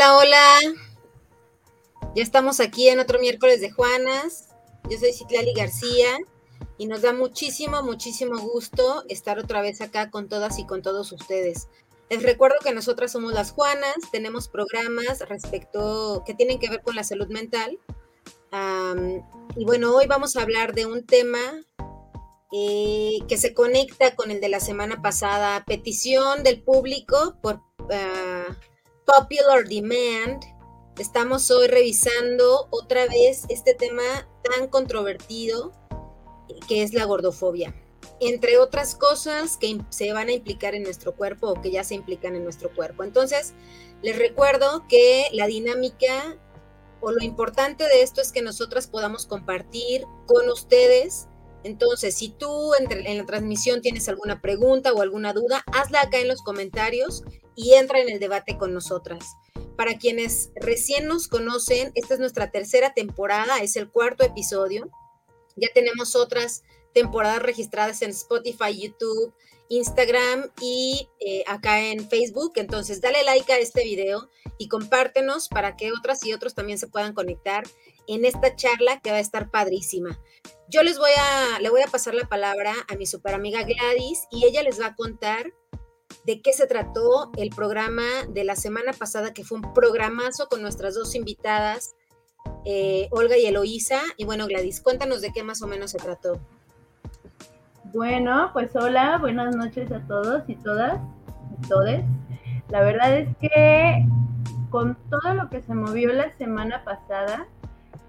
Hola, hola. Ya estamos aquí en otro miércoles de Juanas. Yo soy Citlali García y nos da muchísimo, muchísimo gusto estar otra vez acá con todas y con todos ustedes. Les recuerdo que nosotras somos las Juanas, tenemos programas respecto que tienen que ver con la salud mental. y bueno, hoy vamos a hablar de un tema eh, que se conecta con el de la semana pasada, petición del público por ah, Popular Demand. Estamos hoy revisando otra vez este tema tan controvertido que es la gordofobia. Entre otras cosas que se van a implicar en nuestro cuerpo o que ya se implican en nuestro cuerpo. Entonces, les recuerdo que la dinámica o lo importante de esto es que nosotras podamos compartir con ustedes. Entonces, si tú en la transmisión tienes alguna pregunta o alguna duda, hazla acá en los comentarios y entra en el debate con nosotras. Para quienes recién nos conocen, esta es nuestra tercera temporada, es el cuarto episodio. Ya tenemos otras temporadas registradas en Spotify, YouTube, Instagram y eh, acá en Facebook. Entonces, dale like a este video y compártenos para que otras y otros también se puedan conectar en esta charla que va a estar padrísima. Yo les voy a, le voy a pasar la palabra a mi super amiga Gladys y ella les va a contar de qué se trató el programa de la semana pasada, que fue un programazo con nuestras dos invitadas, eh, Olga y Eloísa. Y bueno, Gladys, cuéntanos de qué más o menos se trató. Bueno, pues hola, buenas noches a todos y todas, y todes. La verdad es que con todo lo que se movió la semana pasada,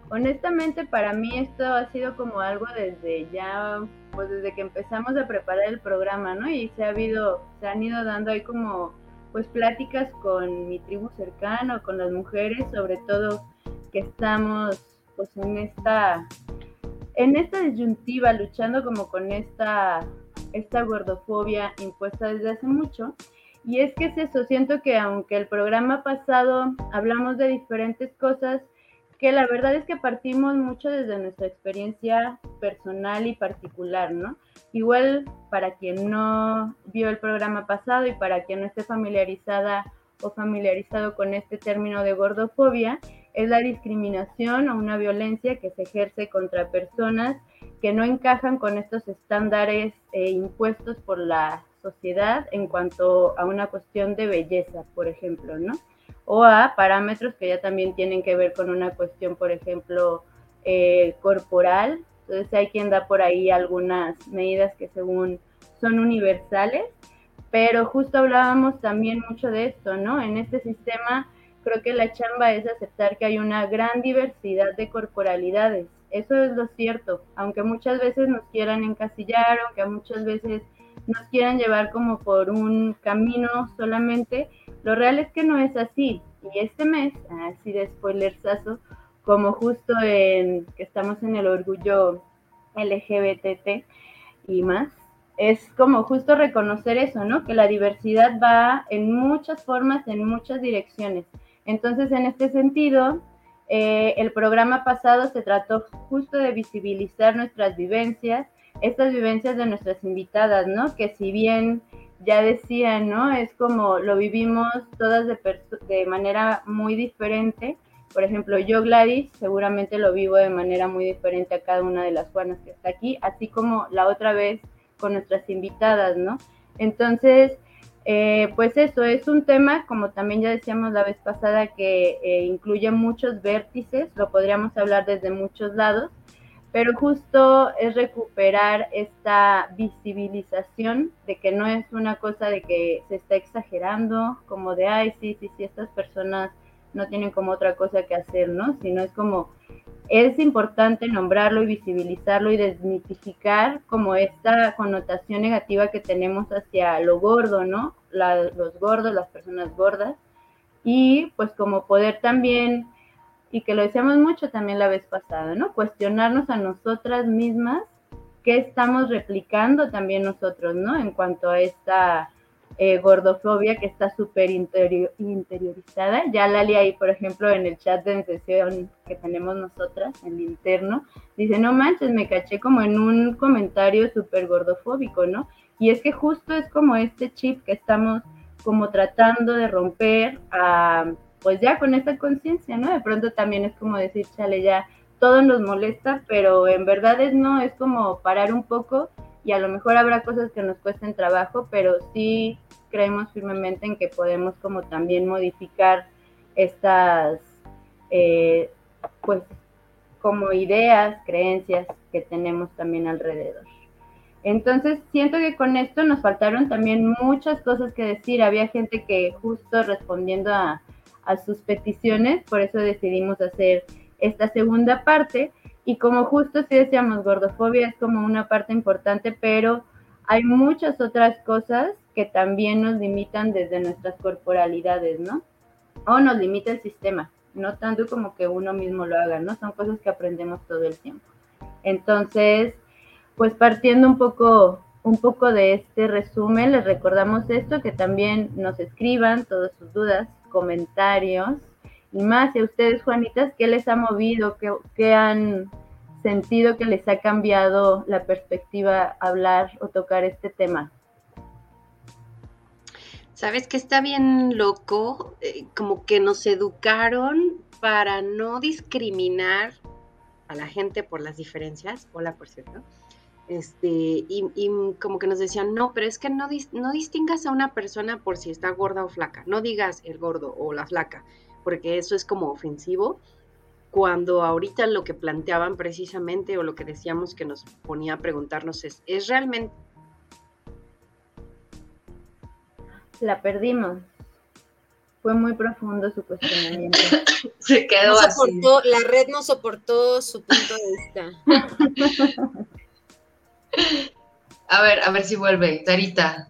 honestamente para mí esto ha sido como algo desde ya pues desde que empezamos a preparar el programa, ¿no? Y se ha habido, se han ido dando ahí como pues pláticas con mi tribu cercano, con las mujeres, sobre todo que estamos pues en esta en esta disyuntiva luchando como con esta esta gordofobia impuesta desde hace mucho. Y es que es eso, siento que aunque el programa pasado hablamos de diferentes cosas, que la verdad es que partimos mucho desde nuestra experiencia personal y particular, ¿no? Igual para quien no vio el programa pasado y para quien no esté familiarizada o familiarizado con este término de gordofobia, es la discriminación o una violencia que se ejerce contra personas que no encajan con estos estándares eh, impuestos por la sociedad en cuanto a una cuestión de belleza, por ejemplo, ¿no? O a parámetros que ya también tienen que ver con una cuestión, por ejemplo, eh, corporal. Entonces hay quien da por ahí algunas medidas que según son universales, pero justo hablábamos también mucho de esto, ¿no? En este sistema creo que la chamba es aceptar que hay una gran diversidad de corporalidades. Eso es lo cierto, aunque muchas veces nos quieran encasillar, aunque muchas veces nos quieran llevar como por un camino solamente, lo real es que no es así. Y este mes, así de spoilersazo, como justo en que estamos en el orgullo LGBT y más, es como justo reconocer eso, ¿no? Que la diversidad va en muchas formas, en muchas direcciones. Entonces, en este sentido, eh, el programa pasado se trató justo de visibilizar nuestras vivencias, estas vivencias de nuestras invitadas, ¿no? Que si bien ya decía, ¿no? Es como lo vivimos todas de, de manera muy diferente. Por ejemplo, yo, Gladys, seguramente lo vivo de manera muy diferente a cada una de las Juanas que está aquí, así como la otra vez con nuestras invitadas, ¿no? Entonces, eh, pues eso es un tema, como también ya decíamos la vez pasada, que eh, incluye muchos vértices, lo podríamos hablar desde muchos lados, pero justo es recuperar esta visibilización de que no es una cosa de que se está exagerando, como de, ay, sí, sí, sí, estas personas no tienen como otra cosa que hacer, ¿no? Sino es como, es importante nombrarlo y visibilizarlo y desmitificar como esta connotación negativa que tenemos hacia lo gordo, ¿no? los gordos, las personas gordas, y pues como poder también y que lo decíamos mucho también la vez pasada, ¿no? Cuestionarnos a nosotras mismas qué estamos replicando también nosotros, ¿no? En cuanto a esta eh, gordofobia que está súper interiorizada. Ya Lali ahí, por ejemplo, en el chat de sesión que tenemos nosotras, en el interno, dice, no manches, me caché como en un comentario súper gordofóbico, ¿no? Y es que justo es como este chip que estamos como tratando de romper a pues ya con esta conciencia, ¿no? De pronto también es como decir, chale, ya todo nos molesta, pero en verdad es no, es como parar un poco y a lo mejor habrá cosas que nos cuesten trabajo, pero sí creemos firmemente en que podemos como también modificar estas, eh, pues, como ideas, creencias que tenemos también alrededor. Entonces, siento que con esto nos faltaron también muchas cosas que decir. Había gente que justo respondiendo a, a sus peticiones, por eso decidimos hacer esta segunda parte. Y como justo si decíamos, gordofobia es como una parte importante, pero hay muchas otras cosas que también nos limitan desde nuestras corporalidades, ¿no? O nos limita el sistema, no tanto como que uno mismo lo haga, ¿no? Son cosas que aprendemos todo el tiempo. Entonces, pues partiendo un poco, un poco de este resumen, les recordamos esto, que también nos escriban todas sus dudas, comentarios y más. Y a ustedes, Juanitas, ¿qué les ha movido? ¿Qué, qué han sentido que les ha cambiado la perspectiva hablar o tocar este tema? Sabes que está bien loco, eh, como que nos educaron para no discriminar a la gente por las diferencias. Hola, por cierto. Este, y, como que nos decían, no, pero es que no, no distingas a una persona por si está gorda o flaca. No digas el gordo o la flaca, porque eso es como ofensivo cuando ahorita lo que planteaban precisamente o lo que decíamos que nos ponía a preguntarnos es, ¿es realmente... La perdimos. Fue muy profundo su cuestionamiento. Se quedó así. La red no soportó su punto de vista. a ver, a ver si vuelve. Tarita,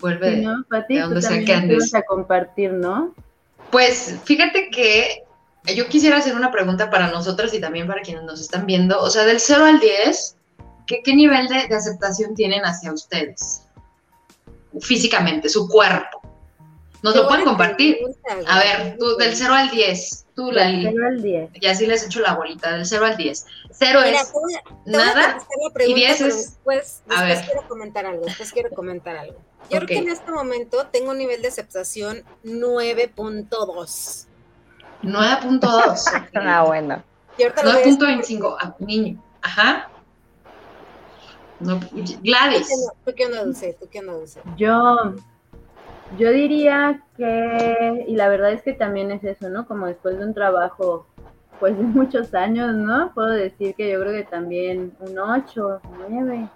vuelve. Sí, ¿no? Pati, tú también a compartir, ¿no? Pues fíjate que yo quisiera hacer una pregunta para nosotros y también para quienes nos están viendo. O sea, del 0 al 10, ¿qué, nivel de, aceptación tienen hacia ustedes? Físicamente, su cuerpo. ¿Nos lo pueden compartir? A ver, tú, del 0 al 10. Tú, Del 0 al 10. Y así les echo la bolita, del 0 al 10. 0 es nada y 10 es... Después, después quiero comentar algo, después quiero comentar algo. Yo creo que en este momento tengo un nivel de aceptación 9.2. 9.2. ah, bueno. 9.25, ah, niño. Ajá. No, Gladys. ¿Tú qué onda, Dulce? ¿Tú qué onda, Dulce? Yo, yo diría que, y la verdad es que también es eso, ¿no? Como después de un trabajo, pues de muchos años, ¿no? Puedo decir que yo creo que también un 8, 9.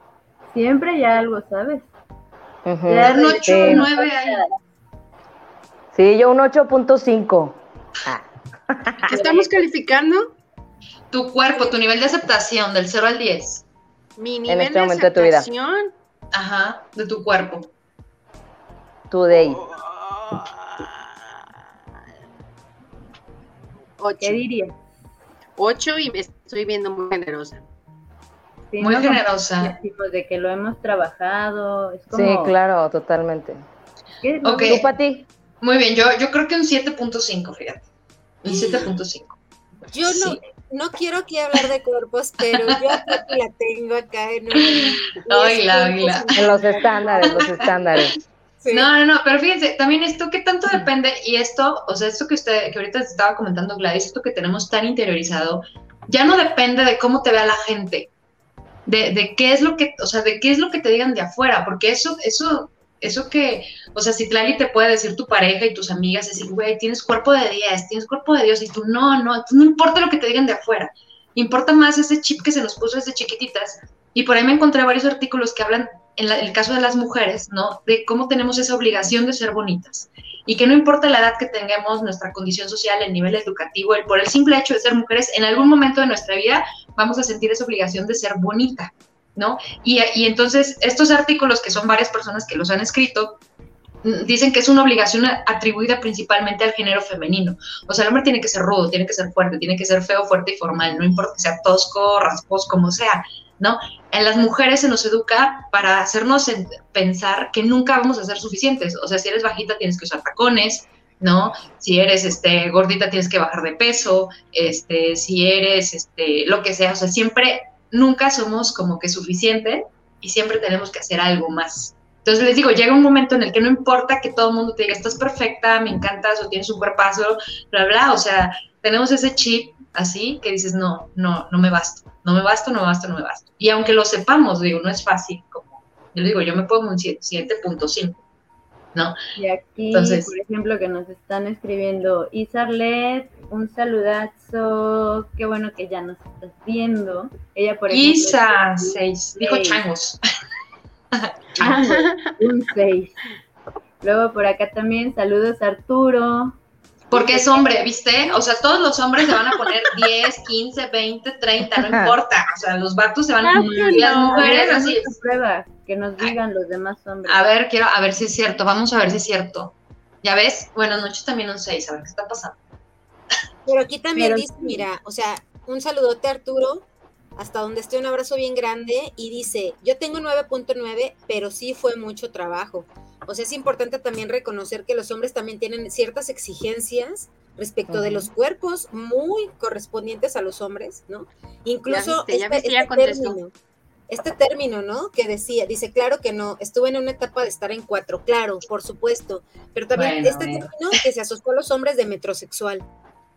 Siempre ya algo, ¿sabes? un 8, 9 ahí. Sí, yo un 8.5. Ah. ¿Qué estamos calificando? Tu cuerpo, tu nivel de aceptación del 0 al 10. Mi nivel en este de momento aceptación. De tu vida. Ajá, de tu cuerpo. Tu day. 8. ¿Qué diría? 8 y me estoy viendo muy generosa. muy generosa. de que lo hemos trabajado. Sí, claro, totalmente. Ok. ¿Tú, Pati? Muy bien, yo, yo creo que un 7.5, fíjate. Un 7.5. Yo no, no quiero aquí hablar de cuerpos, pero yo la tengo acá en, en los estándares, los estándares. No, no, no, pero fíjense, también esto que tanto depende, y esto, o sea, esto que usted, que ahorita estaba comentando Gladys, esto que tenemos tan interiorizado, ya no depende de cómo te vea la gente, de, de qué es lo que, o sea, de qué es lo que te digan de afuera, porque eso, eso eso que, o sea, si Tlali te puede decir tu pareja y tus amigas, decir, güey, tienes cuerpo de 10, tienes cuerpo de Dios, y tú, no, no, no importa lo que te digan de afuera, importa más ese chip que se nos puso desde chiquititas. Y por ahí me encontré varios artículos que hablan, en, el caso de las mujeres, ¿no? De cómo tenemos esa obligación de ser bonitas. Y que no importa la edad que tengamos, nuestra condición social, el nivel educativo, el, por el simple hecho de ser mujeres, en algún momento de nuestra vida vamos a sentir esa obligación de ser bonita. ¿no? Y, entonces estos artículos, que son varias personas que los han escrito, mm, dicen que es una obligación atribuida principalmente al género femenino. O sea, el hombre tiene que ser rudo, tiene que ser fuerte, tiene que ser feo, fuerte y formal, no importa que sea tosco, rasposo, como sea, ¿no? En las mujeres se nos educa para hacernos pensar que nunca vamos a ser suficientes. O sea, si eres bajita tienes que usar tacones, ¿no? Si eres este, gordita tienes que bajar de peso, este, si eres este, lo que sea, o sea, siempre nunca somos como que suficiente y siempre tenemos que hacer algo más, Entonces les digo, llega un momento en el que no importa que todo el mundo te diga, estás perfecta, me encantas o tienes un cuerpazo, bla, bla, o sea, tenemos ese chip así que dices, no, no, no me basto, no me basto, no me basto, no me basto. Y aunque lo sepamos, digo, no es fácil, como yo digo, yo me pongo un 7.5, ¿no? Y aquí, por ejemplo, que nos están escribiendo, Isarlet, un saludazo, qué bueno que ya nos estás viendo. Ella, por ejemplo, Isa, 6, dijo changos. un 6. Luego por acá también, saludos Arturo. Porque es hombre, ¿viste? O sea, todos los hombres se van a poner 10, 15, 20, 30, no importa. O sea, los vatos se van a poner. las mujeres así. Prueba, que nos digan los demás hombres. A ver, quiero, a ver si es cierto. Vamos a ver si es cierto. ¿Ya ves? Buenas noches también un 6, a ver qué está pasando. Pero aquí también dice, mira, o sea, un saludote Arturo, hasta donde esté un abrazo bien grande, y dice, yo tengo 9.9, pero sí fue mucho trabajo. O sea, es importante también reconocer que los hombres también tienen ciertas exigencias respecto de los cuerpos muy correspondientes a los hombres, ¿no? Incluso este, este término, este término, ¿no? Que decía, dice, claro que no, estuve en una etapa de estar en cuatro, claro, por supuesto, pero también este término que se asoció a los hombres de metrosexual.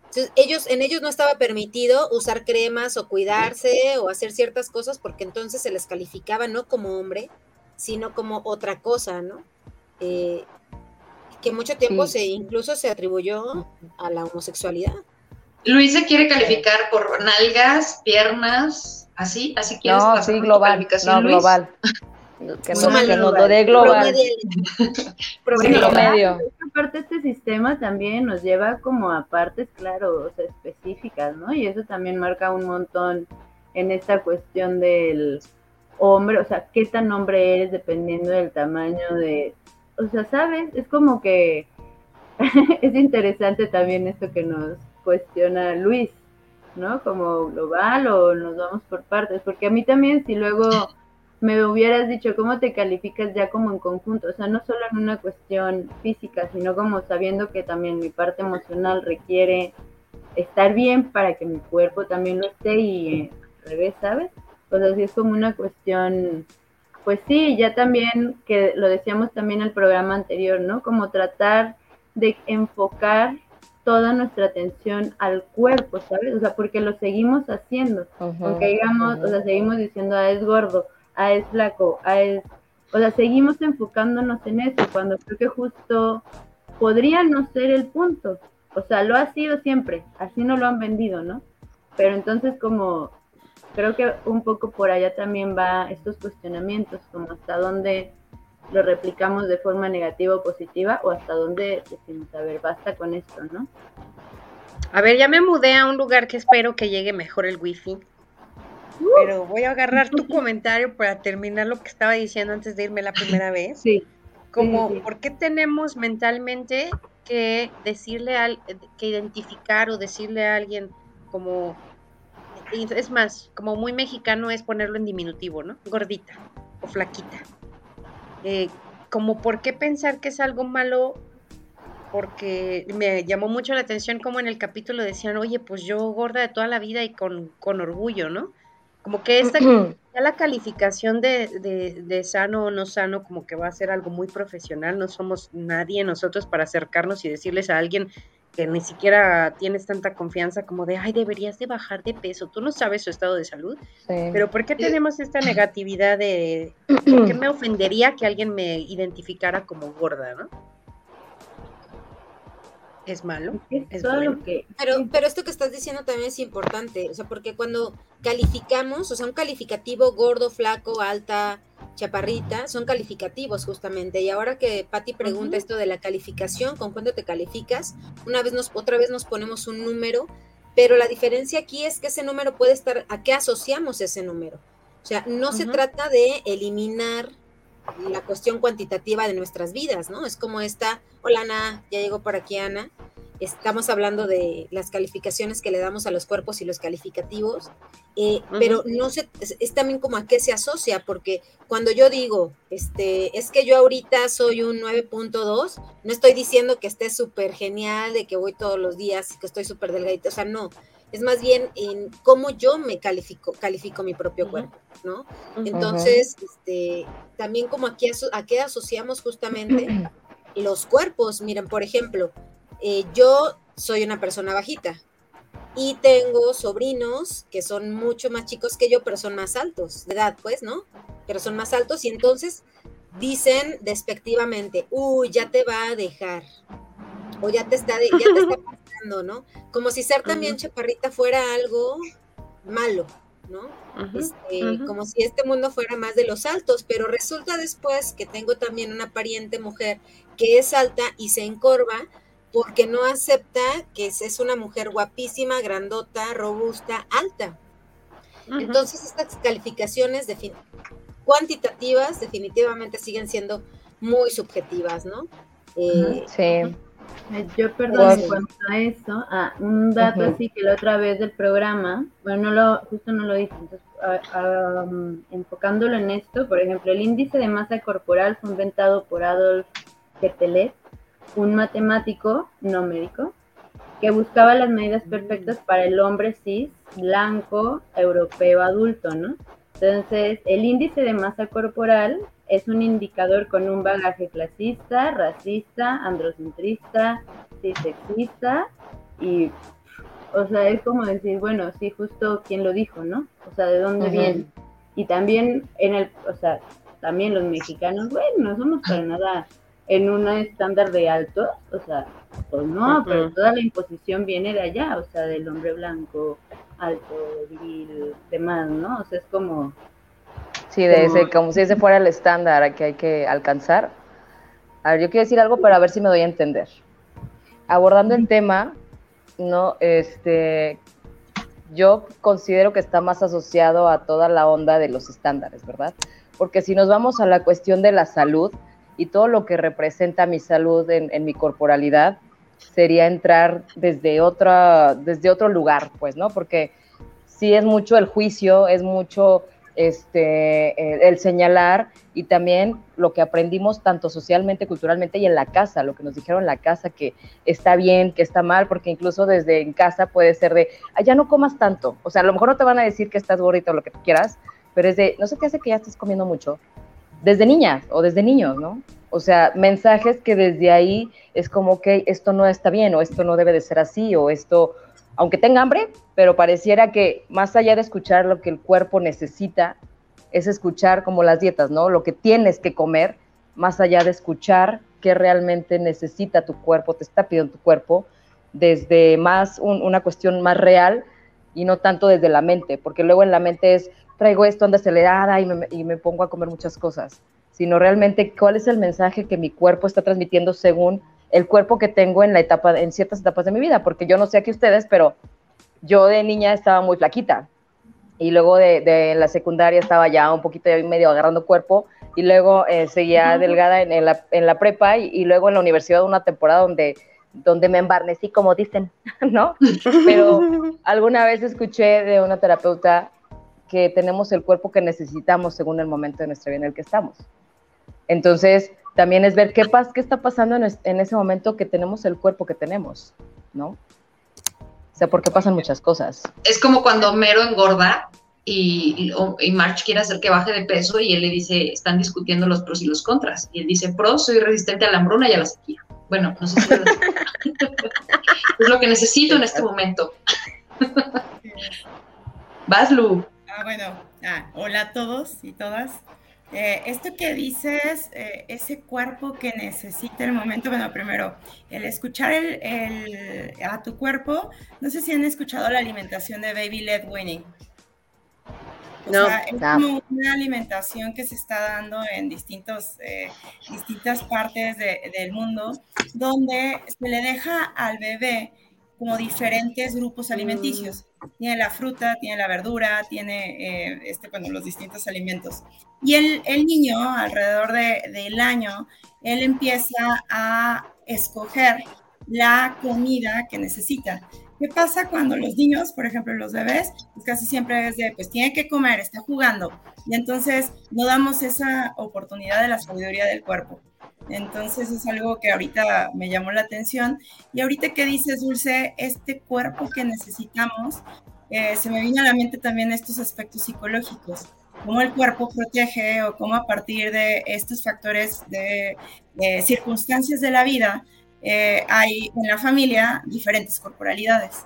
Entonces, ellos, en ellos no estaba permitido usar cremas o cuidarse o hacer ciertas cosas porque entonces se les calificaba no como hombre, sino como otra cosa, ¿no? Eh, que mucho tiempo se incluso se atribuyó a la homosexualidad. Luis se quiere calificar por nalgas, piernas, así, así quieres no, sí, global, no, global. Que no, que no lo dé global. Promedio. Aparte este sistema también nos lleva como a partes, claro, o sea, específicas, ¿no? Y eso también marca un montón en esta cuestión del hombre, o sea, qué tan hombre eres dependiendo del tamaño de o sea, ¿sabes? Es como que es interesante también esto que nos cuestiona Luis, ¿no? Como global o nos vamos por partes, porque a mí también si luego me hubieras dicho cómo te calificas ya como en conjunto, o sea, no solo en una cuestión física, sino como sabiendo que también mi parte emocional requiere estar bien para que mi cuerpo también lo esté y eh, al revés, ¿sabes? Pues así es como una cuestión pues sí, ya también, que lo decíamos también en el programa anterior, ¿no? Como tratar de enfocar toda nuestra atención al cuerpo, ¿sabes? O sea, porque lo seguimos haciendo, aunque digamos, o sea, seguimos diciendo, ah, es gordo, ah, es flaco, ah, es... O sea, seguimos enfocándonos en eso, cuando creo que justo podría no ser el punto. O sea, lo ha sido siempre, así no lo han vendido, ¿no? Pero entonces como creo que un poco por allá también va estos cuestionamientos, como hasta dónde lo replicamos de forma negativa o positiva o hasta dónde decimos, a ver, basta con esto, ¿no? A ver, ya me mudé a un lugar que espero que llegue mejor el wifi. Pero voy a agarrar tu comentario para terminar lo que estaba diciendo antes de irme la primera vez. Sí. Como, ¿por qué tenemos mentalmente que decirle al, que identificar o decirle a alguien como es más, como muy mexicano es ponerlo en diminutivo, ¿no? Gordita o flaquita. Eh, como por qué pensar que es algo malo, porque me llamó mucho la atención como en el capítulo decían, oye, pues yo gorda de toda la vida y con, orgullo, ¿no? Como que esta, ya la calificación de, de, de, sano o no sano como que va a ser algo muy profesional, no somos nadie nosotros para acercarnos y decirles a alguien que ni siquiera tienes tanta confianza como de, ay, deberías de bajar de peso, tú no sabes su estado de salud, pero ¿por qué tenemos esta negatividad de, ¿por qué me ofendería que alguien me identificara como gorda, no? ¿Es malo? Es que... pero, pero esto que estás diciendo también es importante, o sea, porque cuando calificamos, o sea, un calificativo gordo, flaco, alta, chaparrita, son calificativos justamente. Y ahora que Patti pregunta esto de la calificación, ¿con cuánto te calificas? Una vez nos, otra vez nos ponemos un número, pero la diferencia aquí es que ese número puede estar, ¿a qué asociamos ese número? O sea, no se trata de eliminar la cuestión cuantitativa de nuestras vidas, ¿no? Es como esta, hola Ana, ya llegó por aquí Ana, estamos hablando de las calificaciones que le damos a los cuerpos y los calificativos, eh, pero no sé, es, también como a qué se asocia, porque cuando yo digo, este, es que yo ahorita soy un 9.2, no estoy diciendo que esté súper genial, de que voy todos los días que estoy súper delgadita, o sea, no, es más bien en cómo yo me califico, califico mi propio cuerpo, ¿no? Entonces, este, también como aquí a qué asociamos justamente los cuerpos. Miren, por ejemplo, eh, yo soy una persona bajita y tengo sobrinos que son mucho más chicos que yo, pero son más altos, de edad, pues, ¿no? Pero son más altos y entonces dicen despectivamente, uy, ya te va a dejar, o ya te está, ya te está pasando, ¿no? Como si ser también chaparrita fuera algo malo, ¿no? Este, como si este mundo fuera más de los altos, pero resulta después que tengo también una pariente mujer que es alta y se encorva porque no acepta que es una mujer guapísima, grandota, robusta, alta. Entonces estas calificaciones cuantitativas definitivamente siguen siendo muy subjetivas, ¿no? Eh, sí. Yo, perdón, en cuanto a eso, ah, un dato así que la otra vez del programa, bueno, no lo, justo no lo dije, entonces, enfocándolo en esto, por ejemplo, el índice de masa corporal fue inventado por Adolf Quetelet, un matemático no médico, que buscaba las medidas perfectas para el hombre cis, blanco, europeo, adulto, ¿no? Entonces, el índice de masa corporal es un indicador con un bagaje clasista, racista, androcentrista, cisexista y, o sea, es como decir, bueno, sí, justo quién lo dijo, ¿no? O sea, ¿de dónde viene? Y también en el, o sea, también los mexicanos, bueno, no somos para nada en un estándar de altos, o sea, pues no, pero toda la imposición viene de allá, o sea, del hombre blanco, alto, viril, demás, ¿no? O sea, es como Sí, de ese, como si ese fuera el estándar que hay que alcanzar. A ver, yo quiero decir algo para ver si me doy a entender. Abordando el tema, ¿no? Este, yo considero que está más asociado a toda la onda de los estándares, ¿verdad? Porque si nos vamos a la cuestión de la salud y todo lo que representa mi salud en, en mi corporalidad, sería entrar desde, otra, desde otro lugar, pues, ¿no? Porque sí es mucho el juicio, es mucho este, el señalar y también lo que aprendimos tanto socialmente, culturalmente y en la casa, lo que nos dijeron en la casa, que está bien, que está mal, porque incluso desde en casa puede ser de, ya no comas tanto, o sea, a lo mejor no te van a decir que estás gordita o lo que quieras, pero es de, no sé qué hace que ya estés comiendo mucho, desde niñas o desde niños, ¿no? O sea, mensajes que desde ahí es como que esto no está bien o esto no debe de ser así o esto aunque tenga hambre, pero pareciera que más allá de escuchar lo que el cuerpo necesita, es escuchar como las dietas, ¿no? Lo que tienes que comer, más allá de escuchar qué realmente necesita tu cuerpo, te está pidiendo tu cuerpo, desde más una cuestión más real y no tanto desde la mente, porque luego en la mente es, traigo esto, anda acelerada y me, y me pongo a comer muchas cosas, sino realmente cuál es el mensaje que mi cuerpo está transmitiendo según el cuerpo que tengo en la etapa, en ciertas etapas de mi vida, porque yo no sé aquí ustedes, pero yo de niña estaba muy flaquita y luego de, la secundaria estaba ya un poquito medio agarrando cuerpo y luego eh, seguía delgada en, la, prepa y, luego en la universidad una temporada donde, donde me embarnecí, como dicen, ¿no? Pero alguna vez escuché de una terapeuta que tenemos el cuerpo que necesitamos según el momento de nuestra vida en el que estamos. Entonces, también es ver qué, pasa, qué está pasando en, ese momento que tenemos el cuerpo que tenemos, ¿no? O sea, porque pasan muchas cosas. Es como cuando Mero engorda y, y, March quiere hacer que baje de peso y él le dice, están discutiendo los pros y los contras. Y él dice, pros, soy resistente a la hambruna y a la sequía. Bueno, no sé si es lo que necesito en este momento. Vas, Lu. Ah, bueno, ah, hola a todos y todas. Eh, esto que dices, eh, ese cuerpo que necesita el momento, bueno, primero, el escuchar el, a tu cuerpo, no sé si han escuchado la alimentación de Baby Led Winning. no, sea, es como una alimentación que se está dando en distintos, eh, distintas partes del mundo, donde se le deja al bebé como diferentes grupos alimenticios. Tiene la fruta, tiene la verdura, tiene eh, este, bueno, los distintos alimentos. Y el, el niño, alrededor de, del año, él empieza a escoger la comida que necesita. ¿Qué pasa cuando los niños, por ejemplo, los bebés, pues casi siempre es de, pues tiene que comer, está jugando, y entonces no damos esa oportunidad de la sabiduría del cuerpo. Entonces es algo que ahorita me llamó la atención. Y ahorita que dices, Dulce, este cuerpo que necesitamos, eh, se me vino a la mente también estos aspectos psicológicos, cómo el cuerpo protege o cómo a partir de estos factores de, circunstancias de la vida eh, hay en la familia diferentes corporalidades.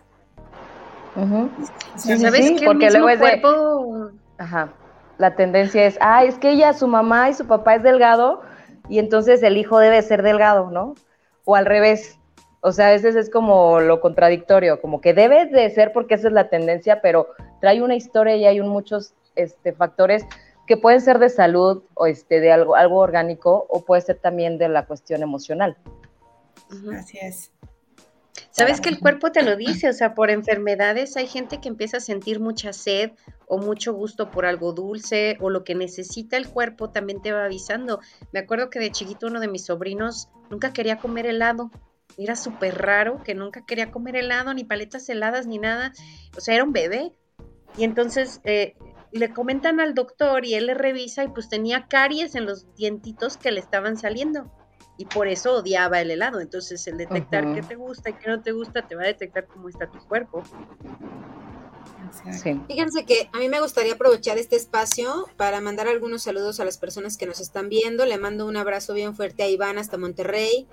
¿Sabes porque luego es de... Ajá. La tendencia es, ah, es que ella, su mamá y su papá es delgado, y entonces el hijo debe ser delgado, ¿no? O al revés. O sea, a veces es como lo contradictorio, como que debe de ser porque esa es la tendencia, pero trae una historia y hay muchos este, factores que pueden ser de salud o este, de algo, algo orgánico o puede ser también de la cuestión emocional. Así es. Sabes que el cuerpo te lo dice, o sea, por enfermedades hay gente que empieza a sentir mucha sed o mucho gusto por algo dulce o lo que necesita el cuerpo también te va avisando. Me acuerdo que de chiquito uno de mis sobrinos nunca quería comer helado. Era súper raro que nunca quería comer helado, ni paletas heladas, ni nada. O sea, era un bebé. Y entonces eh, le comentan al doctor y él le revisa y pues tenía caries en los dientitos que le estaban saliendo y por eso odiaba el helado. Entonces, el detectar qué te gusta y qué no te gusta te va a detectar cómo está tu cuerpo. Fíjense que a mí me gustaría aprovechar este espacio para mandar algunos saludos a las personas que nos están viendo. Le mando un abrazo bien fuerte a Iván hasta Monterrey,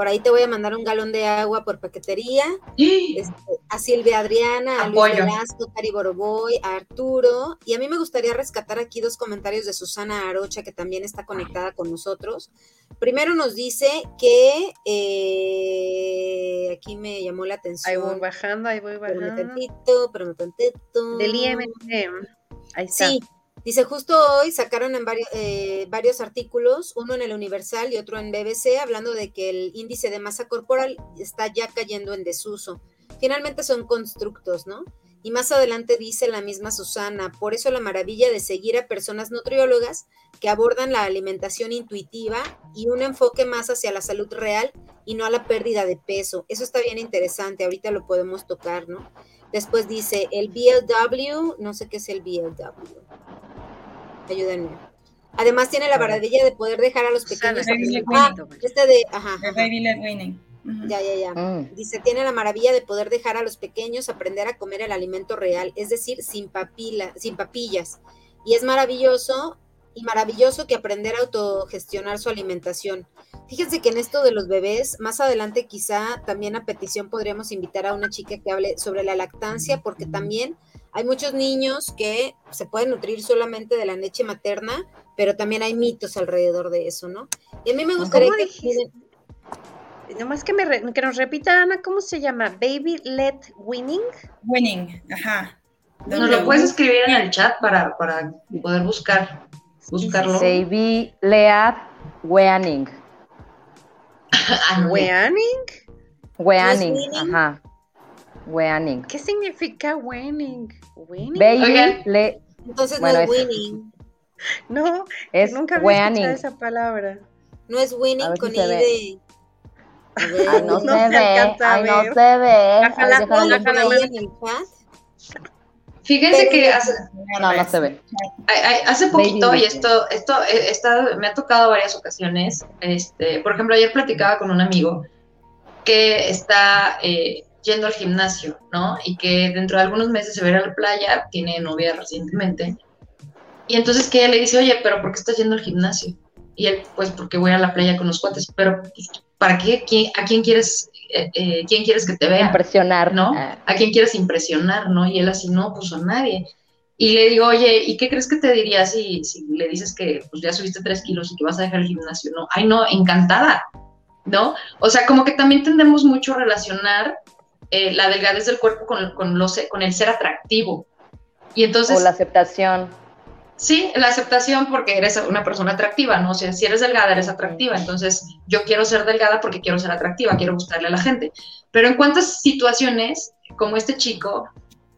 por ahí te voy a mandar un galón de agua por paquetería. Este, a Silvia Adriana, a Luis Velasco, Cari Boroboy, a Arturo. Y a mí me gustaría rescatar aquí dos comentarios de Susana Arocha, que también está conectada con nosotros. Primero nos dice que eh, aquí me llamó la atención. Ahí voy bajando, ahí voy bajando. Pero me tantito, pero tantito. Del IMM. Ahí está. Sí, Dice, justo hoy sacaron en varios, eh, varios artículos, uno en el Universal y otro en BBC, hablando de que el índice de masa corporal está ya cayendo en desuso. Finalmente son constructos, ¿no? Y más adelante dice la misma Susana, por eso la maravilla de seguir a personas nutriólogas que abordan la alimentación intuitiva y un enfoque más hacia la salud real y no a la pérdida de peso. Eso está bien interesante, ahorita lo podemos tocar, ¿no? Después dice el BLW, no sé qué es el BLW ayúdenme. Además tiene la maravilla de poder dejar a los pequeños. Ah, este de, ajá, baby led winning. Ya, ya, ya. Mm. Dice, tiene la maravilla de poder dejar a los pequeños aprender a comer el alimento real, es decir, sin papila, sin papillas. Y es maravilloso y maravilloso que aprender a autogestionar su alimentación. Fíjense que en esto de los bebés, más adelante quizá también a petición podríamos invitar a una chica que hable sobre la lactancia, porque también hay muchos niños que se pueden nutrir solamente de la leche materna, pero también hay mitos alrededor de eso, ¿no? Y a mí me gustaría que... Nomás que, me que nos repita, Ana, ¿cómo se llama? Baby Led Winning. Winning, ajá. Nos lo puedes escribir en el chat para, para poder buscar, buscarlo. Baby Led Winning. ¿Weaning? Weaning, ajá. Weaning. ¿Qué significa winning? Winning. Baby, le... Entonces no es winning. No, es nunca había escuchado esa palabra. No es winning con I de... Ay, no, se, ve, ay, no se ve. Fíjense que hace, no, no se ve. Hace poquito, y esto, esto, esto me ha tocado varias ocasiones, este, por ejemplo, ayer platicaba con un amigo que está eh, yendo al gimnasio, ¿no? Y que dentro de algunos meses se va a la playa, tiene novia recientemente. Y entonces que ella le dice, oye, pero ¿por qué estás yendo al gimnasio? Y él, pues porque voy a la playa con los cuates, pero pues, ¿para qué? ¿A quién quieres, eh, eh, quién quieres que te vea? Impresionar. ¿No? Ah. ¿A quién quieres impresionar, no? Y él así, no, pues a nadie. Y le digo, oye, ¿y qué crees que te diría si, si le dices que pues, ya subiste tres kilos y que vas a dejar el gimnasio? No, ay, no, encantada, ¿no? O sea, como que también tendemos mucho a relacionar eh, la delgadez del cuerpo con, con, con el ser atractivo. Y entonces... O la aceptación. Sí, la aceptación porque eres una persona atractiva, ¿no? O sea, si eres delgada, eres atractiva. Entonces, yo quiero ser delgada porque quiero ser atractiva, quiero gustarle a la gente. Pero en cuántas situaciones, como este chico,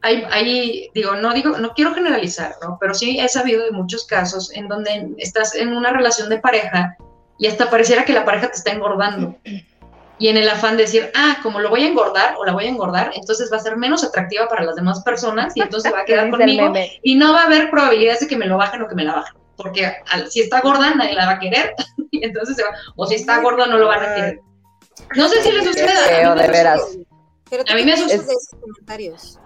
hay, hay, digo, no digo, no quiero generalizar, ¿no? Pero sí he sabido de muchos casos en donde estás en una relación de pareja y hasta pareciera que la pareja te está engordando y en el afán de decir, ah, como lo voy a engordar o la voy a engordar, entonces va a ser menos atractiva para las demás personas y entonces va a quedar conmigo y no va a haber probabilidades de que me lo bajen o que me la bajen, porque si está gorda nadie la va a querer y entonces se va, o si está gorda no lo van a querer. No sé si les suceda. de veras. Pero a mí me asustan de esos comentarios.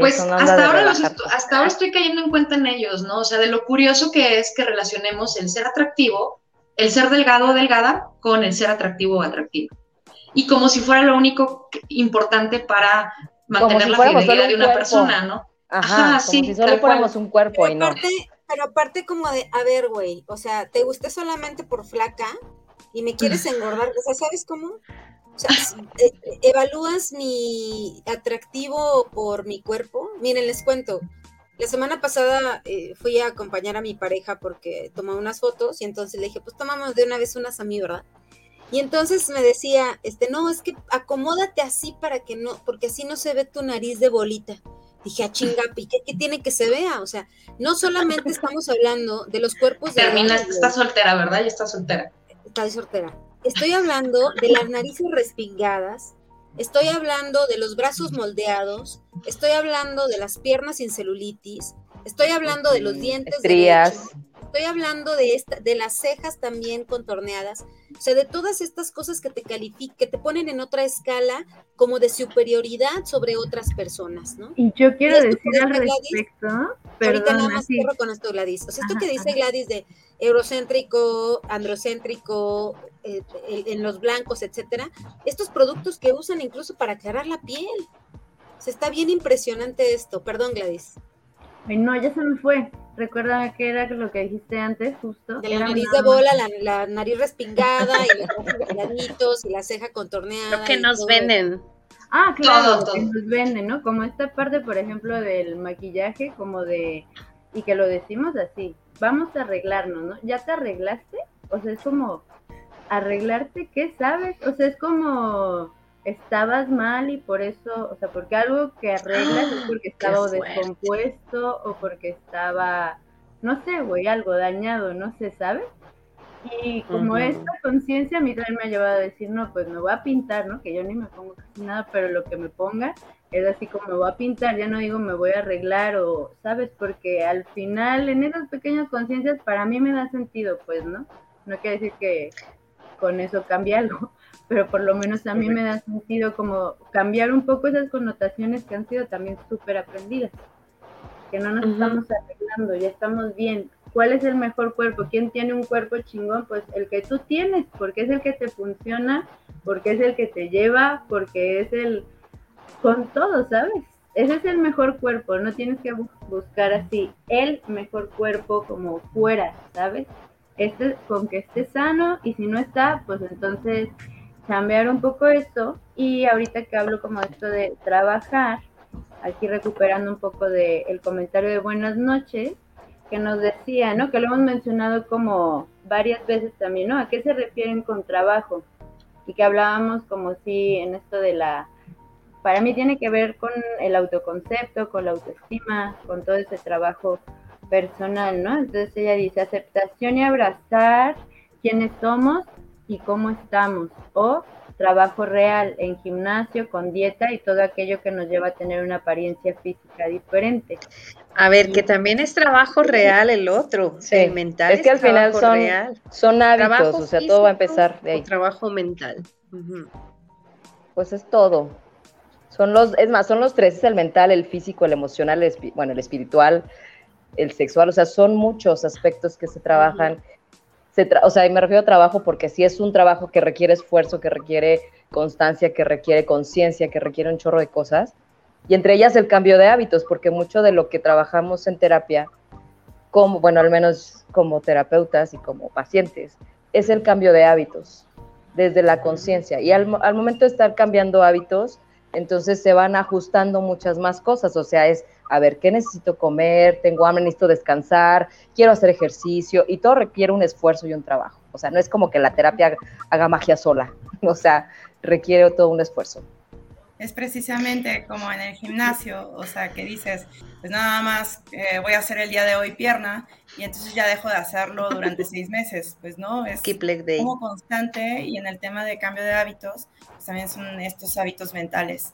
Pues hasta ahora, hasta ahora estoy cayendo en cuenta en ellos, ¿no? O sea, de lo curioso que es que relacionemos el ser atractivo, el ser delgado o delgada, con el ser atractivo o atractivo. Y como si fuera lo único importante para mantener la fidelidad de una persona, ¿no? Ajá, sí, como si solo fuéramos un cuerpo y no. pero aparte como de, a ver, güey, o sea, ¿te gusté solamente por flaca y me quieres engordar? O sea, ¿sabes cómo? O sea, eh, ¿evalúas mi atractivo por mi cuerpo? Miren, les cuento. La semana pasada eh, fui a acompañar a mi pareja porque tomó unas fotos y entonces le dije, pues tomamos de una vez unas a mí, ¿verdad? Y entonces me decía, este, no, es que acomódate así para que no, porque así no se ve tu nariz de bolita. Dije, a ah, chinga, ¿qué, ¿qué tiene que se vea? O sea, no solamente estamos hablando de los cuerpos de... Terminaste, está soltera, ¿verdad? Ya está soltera. Está soltera. Estoy hablando de las narices respingadas, estoy hablando de los brazos moldeados, estoy hablando de las piernas sin celulitis, estoy hablando de los dientes Estrías. Estoy hablando de esta, de las cejas también contorneadas, o sea, de todas estas cosas que te califican, que te ponen en otra escala como de superioridad sobre otras personas, ¿no? Y yo quiero decir al respecto, ahorita nada más cierro con esto Gladys, o sea, esto que dice Gladys de eurocéntrico, androcéntrico, eh, en los blancos, etcétera, estos productos que usan incluso para aclarar la piel. se está bien impresionante esto. Perdón, Gladys. no, ya se me fue. Recuerda que era lo que dijiste antes, justo. De la nariz de bola, la, nariz respingada, y los ojos y la ceja contorneada. Lo que nos venden. Ah, claro, que nos venden, ¿no? Como esta parte, por ejemplo, del maquillaje, como de, y que lo decimos así, vamos a arreglarnos, ¿no? ¿Ya te arreglaste? O sea, es como, arreglarte, ¿qué sabes? O sea, es como estabas mal y por eso, o sea, porque algo que arreglas es porque estaba descompuesto o porque estaba, no sé, güey, algo dañado, no se sabe. Y como esta conciencia a mí también me ha llevado a decir, no, pues me voy a pintar, ¿no? Que yo ni me pongo casi nada, pero lo que me ponga es así como me voy a pintar, ya no digo me voy a arreglar o, ¿sabes? Porque al final en esas pequeñas conciencias para mí me da sentido, pues, ¿no? No quiere decir que con eso cambia algo, pero por lo menos a mí me da sentido como cambiar un poco esas connotaciones que han sido también súper aprendidas, que no nos estamos arreglando, ya estamos bien. ¿Cuál es el mejor cuerpo? ¿Quién tiene un cuerpo chingón? Pues el que tú tienes, porque es el que te funciona, porque es el que te lleva, porque es el con todo, ¿sabes? Ese es el mejor cuerpo, no tienes que buscar así el mejor cuerpo como fuera, ¿sabes? este, con que esté sano y si no está, pues entonces cambiar un poco esto y ahorita que hablo como esto de trabajar, aquí recuperando un poco del el comentario de buenas noches, que nos decía, ¿no? Que lo hemos mencionado como varias veces también, ¿no? ¿A qué se refieren con trabajo? Y que hablábamos como si en esto de la, para mí tiene que ver con el autoconcepto, con la autoestima, con todo ese trabajo personal, ¿no? Entonces ella dice aceptación y abrazar quiénes somos y cómo estamos, o trabajo real en gimnasio, con dieta y todo aquello que nos lleva a tener una apariencia física diferente. A ver, que también es trabajo real el otro, el mental. Es que al final son, son hábitos, o sea, todo va a empezar de ahí. Trabajo mental. Pues es todo. Son los, es más, son los tres, es el mental, el físico, el emocional, bueno, el espiritual, el sexual, o sea, son muchos aspectos que se trabajan. O sea, y me refiero a trabajo porque sí es un trabajo que requiere esfuerzo, que requiere constancia, que requiere conciencia, que requiere un chorro de cosas. Y entre ellas el cambio de hábitos, porque mucho de lo que trabajamos en terapia, como, bueno, al menos como terapeutas y como pacientes, es el cambio de hábitos desde la conciencia. Y al momento de estar cambiando hábitos, entonces se van ajustando muchas más cosas, o sea, es a ver, ¿qué necesito comer? Tengo hambre, necesito descansar, quiero hacer ejercicio y todo requiere un esfuerzo y un trabajo. O sea, no es como que la terapia haga magia sola, o sea, requiere todo un esfuerzo. Es precisamente como en el gimnasio, o sea, que dices, pues nada más eh, voy a hacer el día de hoy pierna y entonces ya dejo de hacerlo durante seis meses, pues no, es como constante y en el tema de cambio de hábitos, pues también son estos hábitos mentales.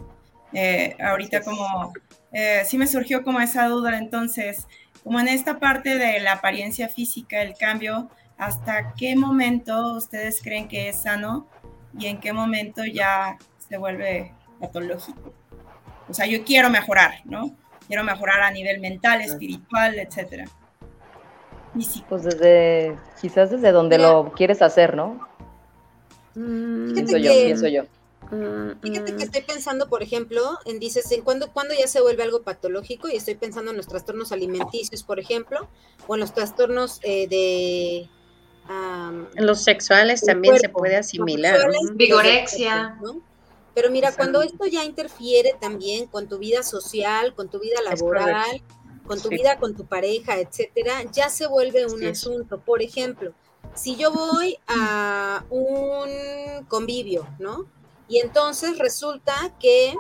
Eh, ahorita como, eh, sí me surgió como esa duda, entonces, como en esta parte de la apariencia física, el cambio, ¿hasta qué momento ustedes creen que es sano y en qué momento ya se vuelve patológico. O sea, yo quiero mejorar, ¿no? Quiero mejorar a nivel mental, espiritual, etcétera. Pues desde, quizás desde donde lo quieres hacer, ¿no? Mm, pienso yo, pienso yo. Mm, fíjate que mm. estoy pensando, por ejemplo, en dices, ¿en cuándo, cuándo, ya se vuelve algo patológico? Y estoy pensando en los trastornos alimenticios, por ejemplo, o en los trastornos eh, de... en los sexuales también se puede asimilar. Vigorexia. ¿no? Pero mira, cuando esto ya interfiere también con tu vida social, con tu vida laboral, con tu vida con tu pareja, etcétera, ya se vuelve un asunto. Por ejemplo, si yo voy a un convivio, ¿no? Y entonces resulta que,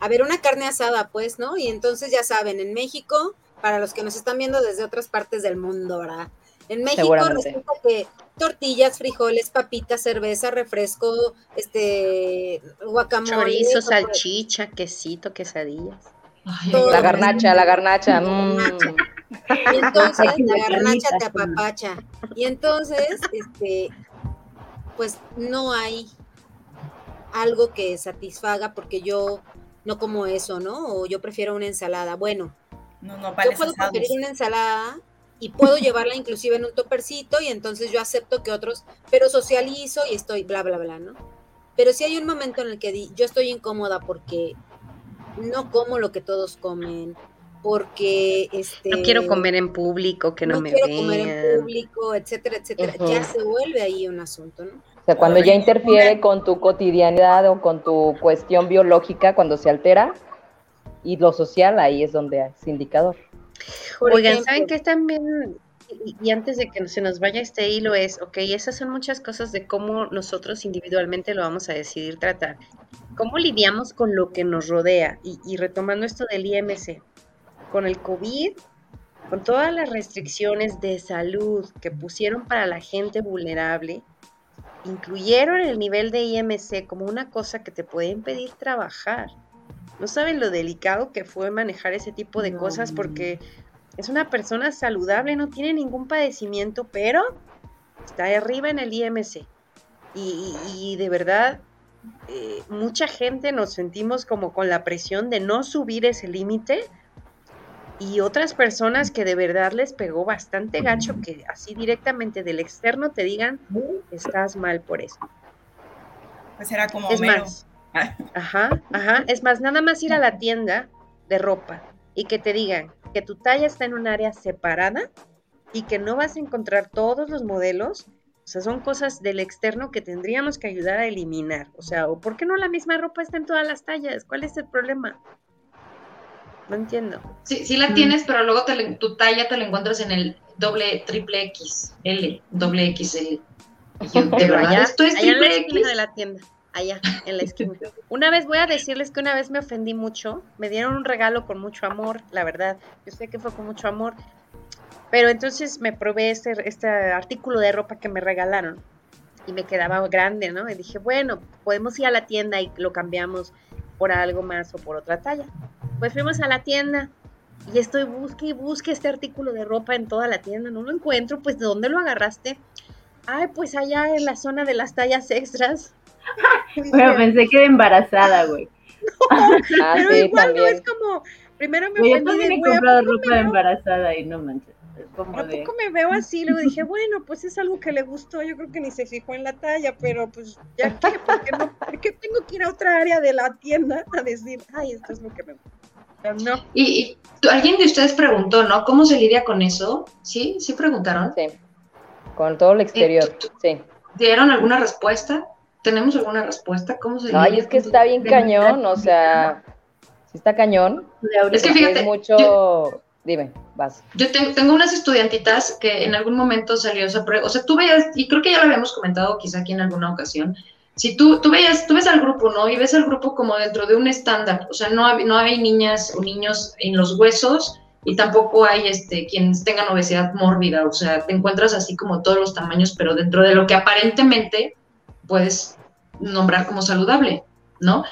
a ver, una carne asada, pues, ¿no? Y entonces ya saben, en México, para los que nos están viendo desde otras partes del mundo, ¿verdad? En México resulta que tortillas, frijoles, papitas, cerveza, refresco, este, guacamole. Chorizo, salchicha, quesito, quesadillas. la garnacha, la garnacha. Mm. Y entonces la garnacha te apapacha. Y entonces, este, pues no hay algo que satisfaga porque yo no como eso, ¿no? O yo prefiero una ensalada. Bueno, no, no, yo puedo preferir una ensalada y puedo llevarla inclusive en un topercito y entonces yo acepto que otros, pero socializo y estoy bla, bla, bla, ¿no? Pero si hay un momento en el que yo estoy incómoda porque no como lo que todos comen, porque este no quiero comer en público, que no, me quiero comer en público, etcétera, etcétera, ya se vuelve ahí un asunto, ¿no? O sea, cuando ya interfiere con tu cotidianidad o con tu cuestión biológica, cuando se altera, y lo social, ahí es donde es indicador. Oigan, ¿saben qué también? Y, antes de que se nos vaya este hilo es, ok, esas son muchas cosas de cómo nosotros individualmente lo vamos a decidir tratar. ¿Cómo lidiamos con lo que nos rodea? Y, y retomando esto del IMC, con el COVID, con todas las restricciones de salud que pusieron para la gente vulnerable, incluyeron el nivel de IMC como una cosa que te puede impedir trabajar. No saben lo delicado que fue manejar ese tipo de cosas porque es una persona saludable, no tiene ningún padecimiento, pero está arriba en el IMC. Y, de verdad, eh, mucha gente nos sentimos como con la presión de no subir ese límite y otras personas que de verdad les pegó bastante gacho que así directamente del externo te digan, estás mal por eso. Pues era como es más, Ajá, ajá. Es más, nada más ir a la tienda de ropa y que te digan que tu talla está en un área separada y que no vas a encontrar todos los modelos. O sea, son cosas del externo que tendríamos que ayudar a eliminar. O sea, ¿o por qué no la misma ropa está en todas las tallas? ¿Cuál es el problema? No entiendo. Sí, sí la tienes, pero luego tu talla te la encuentras en el doble, triple X, L, doble XL. de verdad, esto es triple X. de la tienda allá en la esquina. Una vez voy a decirles que una vez me ofendí mucho, me dieron un regalo con mucho amor, la verdad, yo sé que fue con mucho amor, pero entonces me probé este, este artículo de ropa que me regalaron y me quedaba grande, ¿no? Y dije, bueno, podemos ir a la tienda y lo cambiamos por algo más o por otra talla. Pues fuimos a la tienda y estoy busque y busque este artículo de ropa en toda la tienda, no lo encuentro, pues ¿de dónde lo agarraste? Ay, pues allá en la zona de las tallas extras. Bueno, pensé que era embarazada, güey. Ah, pero igual no es como, primero me Yo también he comprado ropa de embarazada y no manches. Como de... me veo así, luego dije, bueno, pues es algo que le gustó, yo creo que ni se fijó en la talla, pero pues ya qué, ¿por qué, no, ¿por qué tengo que ir a otra área de la tienda a decir, ay, esto es lo que me gusta? No. Y, y, alguien de ustedes preguntó, ¿no? ¿Cómo se lidia con eso? ¿Sí? ¿Sí preguntaron? Sí, con todo el exterior, eh, sí. ¿Dieron alguna respuesta? ¿Tenemos alguna respuesta? ¿Cómo se Ay, es que está bien cañón, o sea, si está cañón. Es que fíjate. mucho. Dime, vas. Yo tengo unas estudiantitas que en algún momento salió esa prueba, o sea, tú veías, y creo que ya lo habíamos comentado quizá aquí en alguna ocasión, si tú, tú, veías, tú ves al grupo, ¿no? Y ves al grupo como dentro de un estándar, o sea, no hay, no hay niñas o niños en los huesos y tampoco hay este, quienes tengan obesidad mórbida, o sea, te encuentras así como todos los tamaños, pero dentro de lo que aparentemente puedes nombrar como saludable, ¿no?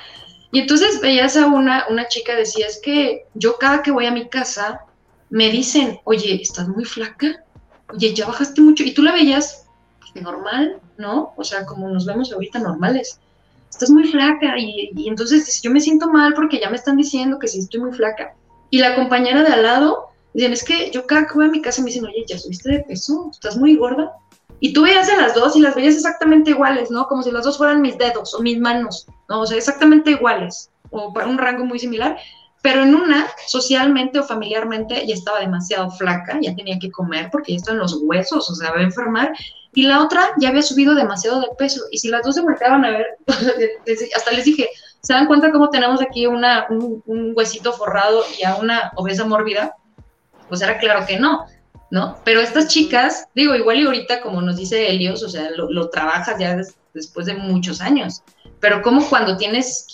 Y entonces veías a una, una chica, decía, es que yo cada que voy a mi casa me dicen, oye, estás muy flaca, oye, ya bajaste mucho, y tú la veías normal, ¿no? O sea, como nos vemos ahorita normales. Estás muy flaca y, y entonces yo me siento mal porque ya me están diciendo que sí estoy muy flaca. Y la compañera de al lado, dicen, es que yo cada que voy a mi casa me dicen, oye, ya subiste de peso, estás muy gorda. Y tú veías a las dos y las veías exactamente iguales, ¿no? Como si las dos fueran mis dedos o mis manos, ¿no? O sea, exactamente iguales, o para un rango muy similar. Pero en una, socialmente o familiarmente, ya estaba demasiado flaca, ya tenía que comer porque ya está en los huesos, o sea, va a enfermar. Y la otra ya había subido demasiado de peso. Y si las dos se volteaban a ver, hasta les dije, ¿se dan cuenta cómo tenemos aquí una, un, un huesito forrado y a una obesa mórbida? Pues era claro que no. ¿No? Pero estas chicas, digo, igual y ahorita, como nos dice Helios, o sea, lo, lo trabajas ya des, después de muchos años, pero como cuando tienes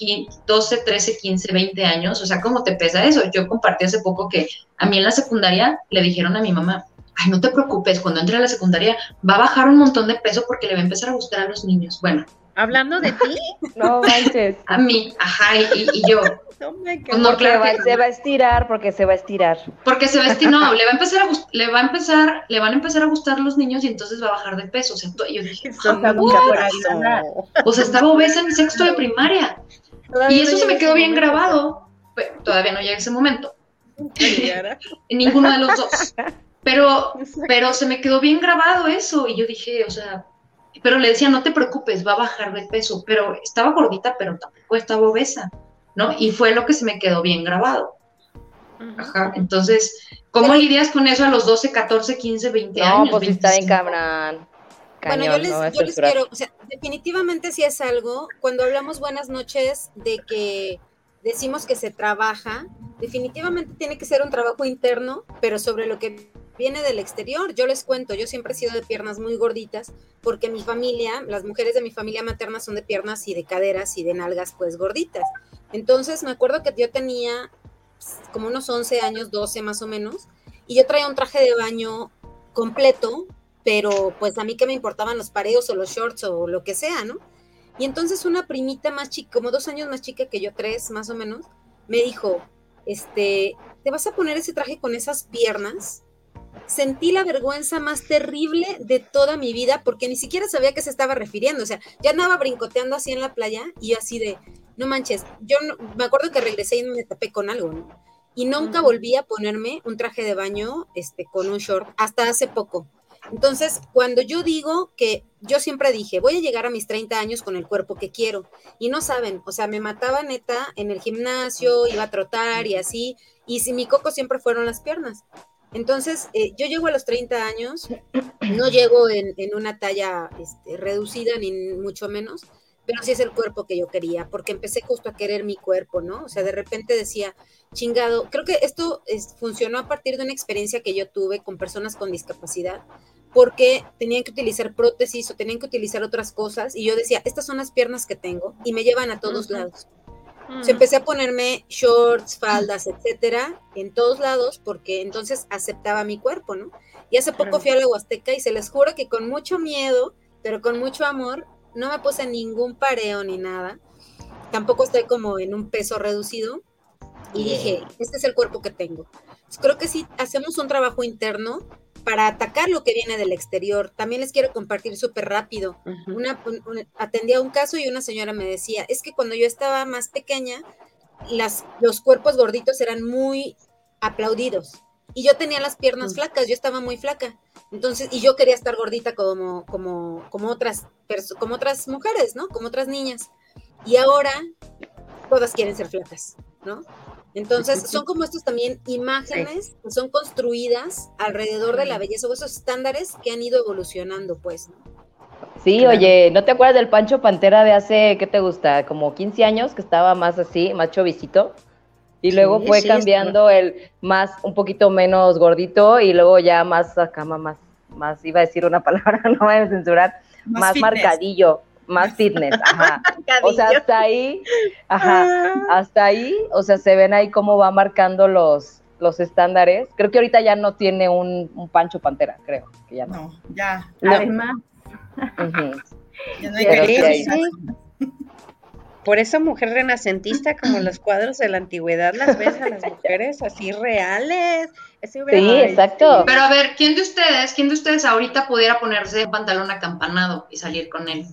12, 13, 15, 20 años, o sea, ¿cómo te pesa eso? Yo compartí hace poco que a mí en la secundaria le dijeron a mi mamá, ay, no te preocupes, cuando entre a la secundaria va a bajar un montón de peso porque le va a empezar a gustar a los niños. Bueno. ¿Hablando de ti? No manches. A mí, ajá, y, y yo, Oh my God. Pues no, claro va, que, se va a estirar porque se va a estirar. Porque se va a estirar, no, le va a empezar a le va a empezar, le van a empezar a gustar los niños y entonces va a bajar de peso. O sea, yo dije, o sea, estaba obesa en sexto de primaria. Todavía y eso no se me quedó bien momento. grabado. Pero todavía no llega ese momento. en ninguno de los dos. Pero, pero se me quedó bien grabado eso. Y yo dije, o sea, pero le decía, no te preocupes, va a bajar de peso. Pero estaba gordita, pero tampoco estaba obesa. ¿No? Y fue lo que se me quedó bien grabado. Ajá, entonces, ¿cómo Pero, lidias con eso a los 12, 14, 15, 20 no, años? Pues 25? está bien cabrón. Cañón, bueno, yo les, no yo les quiero, o sea, definitivamente sí es algo, cuando hablamos buenas noches de que decimos que se trabaja, definitivamente tiene que ser un trabajo interno, pero sobre lo que viene del exterior. Yo les cuento, yo siempre he sido de piernas muy gorditas, porque mi familia, las mujeres de mi familia materna son de piernas y de caderas y de nalgas pues gorditas. Entonces me acuerdo que yo tenía como unos 11 años, 12 más o menos, y yo traía un traje de baño completo, pero pues a mí que me importaban los pareos o los shorts o lo que sea, ¿no? Y entonces una primita más chica, como dos años más chica que yo, tres más o menos, me dijo, este, ¿te vas a poner ese traje con esas piernas? Sentí la vergüenza más terrible de toda mi vida porque ni siquiera sabía a qué se estaba refiriendo. O sea, ya andaba brincoteando así en la playa y yo así de, no manches, yo no, me acuerdo que regresé y me tapé con algo, ¿no? Y nunca volví a ponerme un traje de baño este, con un short hasta hace poco. Entonces, cuando yo digo que yo siempre dije, voy a llegar a mis 30 años con el cuerpo que quiero, y no saben, o sea, me mataba neta en el gimnasio, iba a trotar y así, y si mi coco siempre fueron las piernas. Entonces, eh, yo llego a los 30 años, no llego en, en una talla este, reducida ni mucho menos, pero sí es el cuerpo que yo quería, porque empecé justo a querer mi cuerpo, ¿no? O sea, de repente decía, chingado, creo que esto es, funcionó a partir de una experiencia que yo tuve con personas con discapacidad, porque tenían que utilizar prótesis o tenían que utilizar otras cosas, y yo decía, estas son las piernas que tengo, y me llevan a todos uh -huh. lados. Uh -huh. empecé a ponerme shorts, faldas, etcétera, en todos lados, porque entonces aceptaba mi cuerpo, ¿no? Y hace poco fui a la Huasteca y se les juro que con mucho miedo, pero con mucho amor, no me puse ningún pareo ni nada. Tampoco estoy como en un peso reducido. Y dije, este es el cuerpo que tengo. Creo que si hacemos un trabajo interno para atacar lo que viene del exterior. También les quiero compartir súper rápido. Uh -huh. una, un, atendía un caso y una señora me decía, es que cuando yo estaba más pequeña, las, los cuerpos gorditos eran muy aplaudidos. Y yo tenía las piernas uh -huh. flacas, yo estaba muy flaca. Entonces, y yo quería estar gordita como, como, como, otras, como otras mujeres, ¿no? Como otras niñas. Y ahora todas quieren ser flacas, ¿no? Entonces, son como estos también imágenes que son construidas alrededor de la belleza o esos estándares que han ido evolucionando, pues, ¿no? Sí, claro. oye, ¿no te acuerdas del Pancho Pantera de hace, qué te gusta, como 15 años, que estaba más así, más chovicito? Y luego sí, fue sí, cambiando el más, un poquito menos gordito y luego ya más acá, más, más, iba a decir una palabra, no voy a censurar, más, más marcadillo, más fitness, ajá. O sea, hasta ahí, ajá, hasta ahí, o sea, se ven ahí cómo va marcando los, los estándares. Creo que ahorita ya no tiene un, un Pancho Pantera, creo, que ya no. No, ya. Además, no hay Pero que sí, ver. sí. Por eso mujer renacentista, como en los cuadros de la antigüedad, las ves a las mujeres así reales. Sí, exacto. Pero a ver, ¿quién de ustedes, quién de ustedes ahorita pudiera ponerse un pantalón acampanado y salir con él?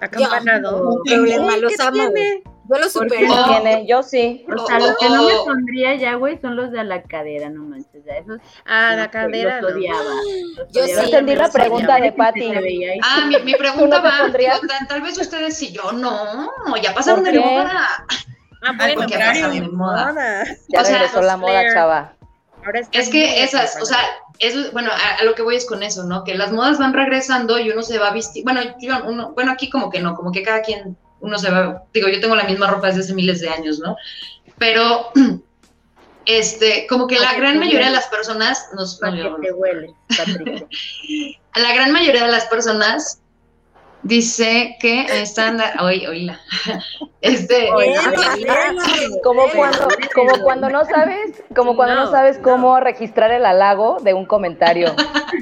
Acampanado. No, problema, los ¿qué amo, tiene? Yo lo ¿Por qué superé. no? Oh. Tiene, yo sí. o sea, los que no me Oh. pondría ya, güey, son los de la cadera, no manches. Ya esos Ah, la cadera. Los no. odiaba. los Yo odiaba. sí, entendí la pregunta odiaba. de ahí. Ah, mi, mi pregunta ¿Tú no va, tal, vez ustedes sí, yo no, ya pasaron ¿Por de moda. Ah, bueno, pero pasaron de moda. Ya O sea, regresó la moda, chava. Ahora Es que esas, o sea, eso, bueno, a, a lo que voy es con eso, ¿no? Que las modas van regresando y uno se va a vestir, bueno, yo, uno, bueno, aquí como que no, como que cada quien, uno se va, digo, yo tengo la misma ropa desde hace miles de años, ¿no? Pero, este, como que la gran mayoría de las personas, nos, no, te huele, Patricia. la gran mayoría de las personas dice que están, oye, oíla, este, Como cuando, como cuando no sabes, como cuando no, No, sabes no. cómo registrar el halago de un comentario,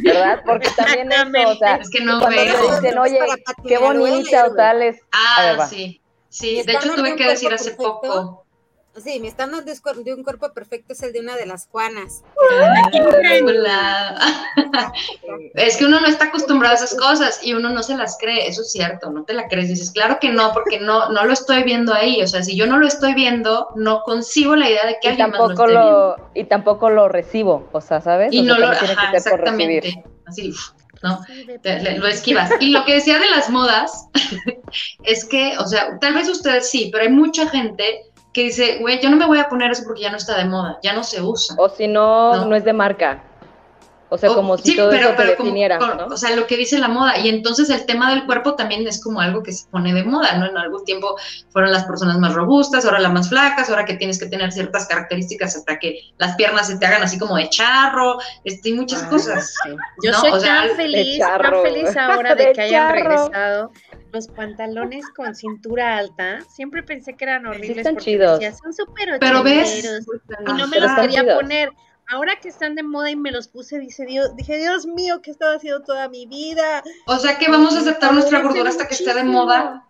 ¿verdad? Porque también eso, o sea, es que no cuando veo. te dicen, oye, qué bonita o tal es. Ver, Ah, sí, sí, de hecho estándar tuve que decir cuerpo hace perfecto. poco. Sí, mi estándar de, un cuerpo perfecto es el de una de las Juanas. Es que uno no está acostumbrado a esas cosas y uno no se las cree, eso es cierto, no te la crees, dices, claro que no, porque no, no lo estoy viendo ahí, o sea, si yo no lo estoy viendo, no concibo la idea de que Y alguien más lo tampoco esté viendo. lo, y tampoco lo recibo, o sea, ¿sabes? Y O sea, no lo, ajá, que exactamente, así, ¿no? Te- le- lo esquivas. Y lo que decía de las modas es que, o sea, tal vez ustedes sí, pero hay mucha gente que dice, güey, yo no me voy a poner eso porque ya no está de moda, ya no se usa. O si no, No. no, es de marca. O sea, O- como si sí, todo pero- eso te pero como- definiera, con- ¿no? O sea, lo que dice la moda. Y entonces el tema del cuerpo también es como algo que se pone de moda, ¿no? En algún tiempo fueron las personas más robustas, ahora las más flacas, ahora que tienes que tener ciertas características hasta que las piernas se te hagan así como de charro, este, y muchas Ah, cosas. sí. Yo No, soy o sea, tan feliz, tan feliz ahora de, De que hayan charro. regresado los pantalones con cintura alta. Siempre pensé que eran horribles están porque chidos. decía, son súper Pero ves, ochenteros", y no me pero los están quería chidos. poner. Ahora que están de moda y me los puse, dice Dios, dije, Dios mío, ¿qué estaba haciendo toda mi vida? o sea que vamos a aceptar nuestra gordura hasta que esté de moda.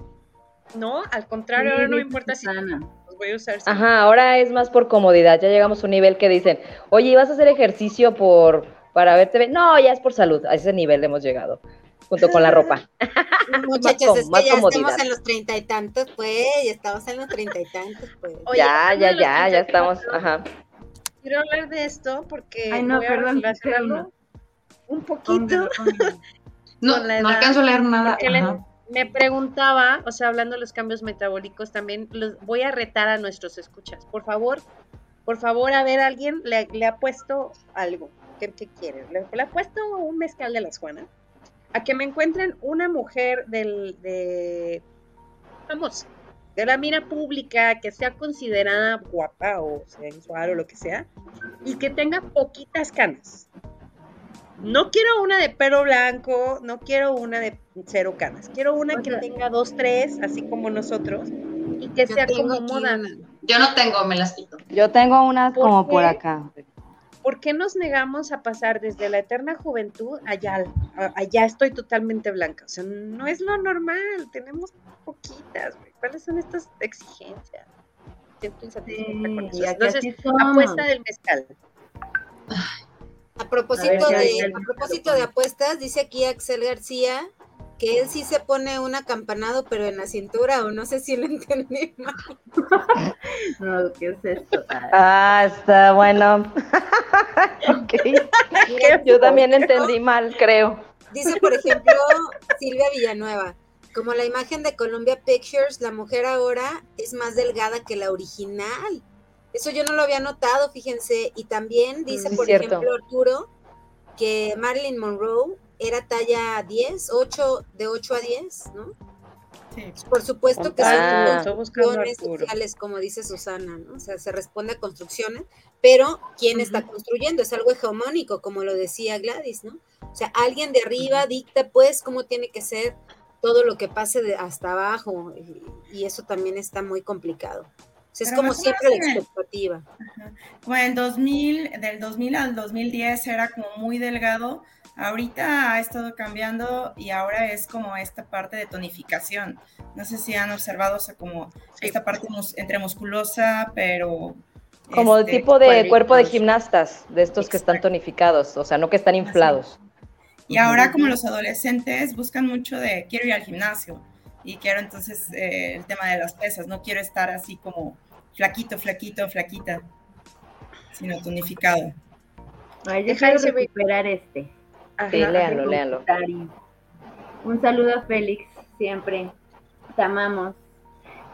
No, al contrario, ahora no me Sí, importa si los voy a usar. sí. Ajá, ahora es más por comodidad. Ya llegamos a un nivel que dicen, oye, ¿vas a hacer ejercicio por para verte bien? No, ya es por salud. A ese nivel hemos llegado, junto con la ropa. Muchachos, es más que ya comodidad. estamos en los treinta y tantos, pues, ya estamos en los treinta y tantos, pues. Oye, ya, ya, ya, ya estamos. 34, Ajá. Quiero hablar de esto porque Ay, no, voy a perdón, perdón. un poquito. No, no alcanzo a leer nada. porque le- Ajá. Me preguntaba, o sea, hablando de los cambios metabólicos, también los voy a retar a nuestros escuchas. Por favor, por favor, a ver, alguien le, le ha puesto algo. ¿Qué, qué quiere? Le, le ha puesto un mezcal de las Juanas. A que me encuentren una mujer del, de, vamos, de la mira pública, que sea considerada guapa o sensual o lo que sea, y que tenga poquitas canas. No quiero una de pelo blanco, no quiero una de cero canas. Quiero una que tenga dos, tres, así como nosotros, y que Yo sea tengo como aquí moda. una. Yo no tengo, me las quito. Yo tengo unas ¿Por como por acá. ¿Por qué nos negamos a pasar desde la eterna juventud allá, allá estoy totalmente blanca? O sea, no es lo normal, tenemos poquitas, güey. ¿Cuáles son estas exigencias? Siento insatisfecha con eso. Entonces, apuesta del mezcal. A propósito, A ver, ya, de, a propósito de apuestas, dice aquí Axel García que él sí se pone un acampanado, pero en la cintura, o no sé si lo entendí mal. No, ¿qué es esto? Ah, está bueno. ok. Mira, Yo también entendí mal, creo. Dice, por ejemplo, Silvia Villanueva, como la imagen de Columbia Pictures, la mujer ahora es más delgada que la original. Eso yo no lo había notado, fíjense. Y también dice, Sí, por cierto. ejemplo, Arturo, que Marilyn Monroe era talla 10, 8, de 8 a 10, ¿no? Sí. Por supuesto que Ah. son construcciones sociales, como dice Susana, ¿no? O sea, se responde a construcciones, pero ¿quién está construyendo? Es algo hegemónico, como lo decía Gladys, ¿no? O sea, alguien de arriba dicta, pues, cómo tiene que ser todo lo que pase de hasta abajo y, y eso también está muy complicado. O sea, es Pero como siempre la expectativa. Bueno, el 2000, del 2000 al 2010 era como muy delgado. Ahorita ha estado cambiando y ahora es como esta parte de tonificación. No sé si han observado, o sea, como esta parte mus- entre musculosa, pero... Como de este, tipo de cuadritos. cuerpo de gimnastas, de estos que están tonificados, o sea, no que están inflados. Y ahora como los adolescentes buscan mucho de quiero ir al gimnasio y quiero entonces eh, el tema de las pesas, no quiero estar así como flaquito, flaquito, flaquita, sino tonificado. Ay, yo quiero recuperar este. Ajá, Sí, léanlo, léanlo. Un saludo a Félix, siempre. Te amamos.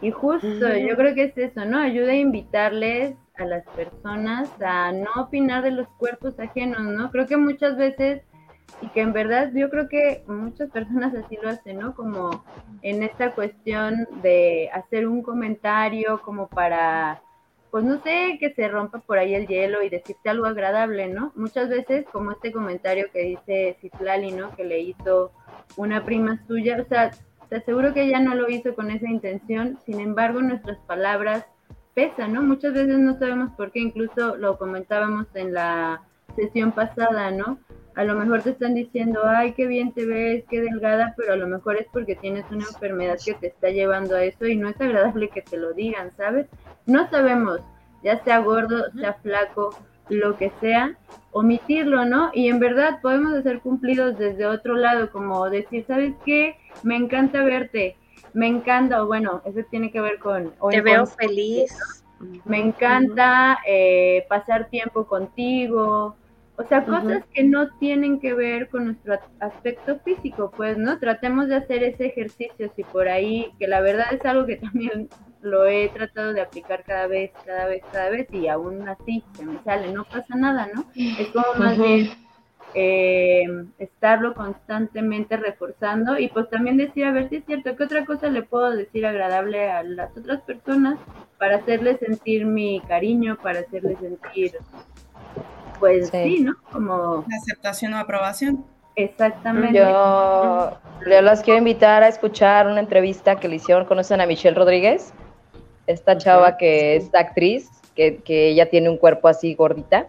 Y justo, Ujú. yo creo que es eso, ¿no? Ayuda a invitarles a las personas a no opinar de los cuerpos ajenos, ¿no? Creo que muchas veces, y que en verdad yo creo que muchas personas así lo hacen, ¿no? Como en esta cuestión de hacer un comentario como para, pues no sé, que se rompa por ahí el hielo y decirte algo agradable, ¿no? Muchas veces, como este comentario que dice Citlali, ¿no? Que le hizo una prima suya, o sea, te aseguro que ella no lo hizo con esa intención, sin embargo, nuestras palabras pesan, ¿no? Muchas veces no sabemos por qué, incluso lo comentábamos en la sesión pasada, ¿no? A lo mejor te están diciendo, ay, qué bien te ves, qué delgada, pero a lo mejor es porque tienes una enfermedad que te está llevando a eso y no es agradable que te lo digan, ¿sabes? No sabemos, ya sea gordo, sea flaco, lo que sea, omitirlo, ¿no? Y en verdad podemos hacer cumplidos desde otro lado, como decir, ¿sabes qué? Me encanta verte, me encanta, o bueno, eso tiene que ver con... Te veo con- feliz. me encanta eh, pasar tiempo contigo. O sea, cosas que no tienen que ver con nuestro aspecto físico, pues, ¿no? Tratemos de hacer ese ejercicio, si por ahí, que la verdad es algo que también lo he tratado de aplicar cada vez, cada vez, cada vez, y aún así se me sale, no pasa nada, ¿no? Es como más Ujú. bien eh, estarlo constantemente reforzando y pues también decir, a ver si es cierto, ¿qué otra cosa le puedo decir agradable a las otras personas para hacerles sentir mi cariño, para hacerles sentir, pues Sí. sí, ¿no? Como La aceptación o aprobación. exactamente. Yo, yo las quiero invitar a escuchar una entrevista que le hicieron, conocen a Michelle Rodríguez, esta chava que es actriz, que, que ella tiene un cuerpo así gordita.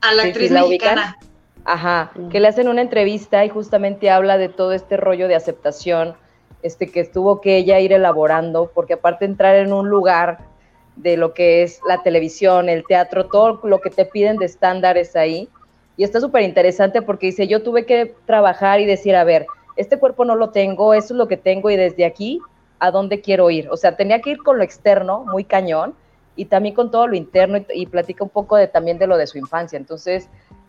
A la Sí, actriz sí, ¿la ubican? mexicana. Ajá, Mm. que le hacen una entrevista y justamente habla de todo este rollo de aceptación, este que estuvo que ella ir elaborando, porque aparte entrar en un lugar de lo que es la televisión, el teatro, todo lo que te piden de estándares ahí, y está súper interesante porque dice, yo tuve que trabajar y decir, a ver, este cuerpo no lo tengo, eso es lo que tengo y desde aquí, ¿a dónde quiero ir? O sea, tenía que ir con lo externo, muy cañón, y también con todo lo interno y, y platica un poco de, también de lo de su infancia. Entonces,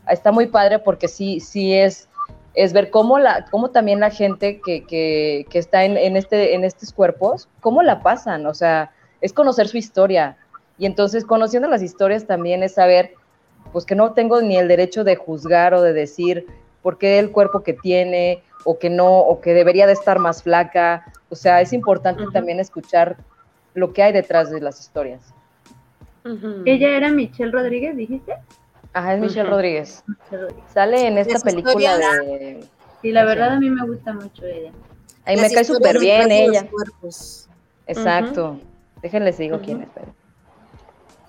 está muy padre porque sí, sí es, es ver cómo, la, cómo también la gente que, que, que está en, en, este, en estos cuerpos, cómo la pasan, o sea, es conocer su historia. Y entonces, conociendo las historias también es saber, pues que no tengo ni el derecho de juzgar o de decir por qué el cuerpo que tiene o que no, o que debería de estar más flaca. O sea, es importante también escuchar lo que hay detrás de las historias. Ella era Michelle Rodríguez, dijiste. Ajá, es Michelle. Rodríguez. Michelle Rodríguez. Sale en esta Las película historias- de... Sí, la verdad a mí me gusta mucho ella. Ahí me Las cae historias súper bien ella. cuerpos. Exacto. Déjenles digo quién es. pero-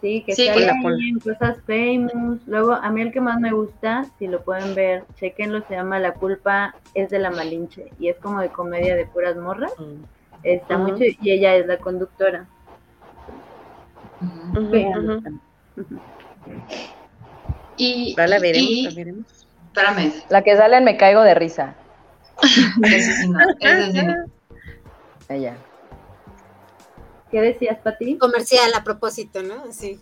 Sí, que Sí, sale ponla, ahí ponla. en cosas famous. Luego, a mí el que más me gusta, si lo pueden ver, chequenlo, se llama La culpa es de la Malinche. Y es como de comedia de puras morras. Está Ujú. mucho, y ella es la conductora. Y, la veremos, y- la veremos. espérame, La que sale en Me Caigo de Risa. Ella. ¿Qué decías, Pati? Comercial a propósito, ¿no? Sí.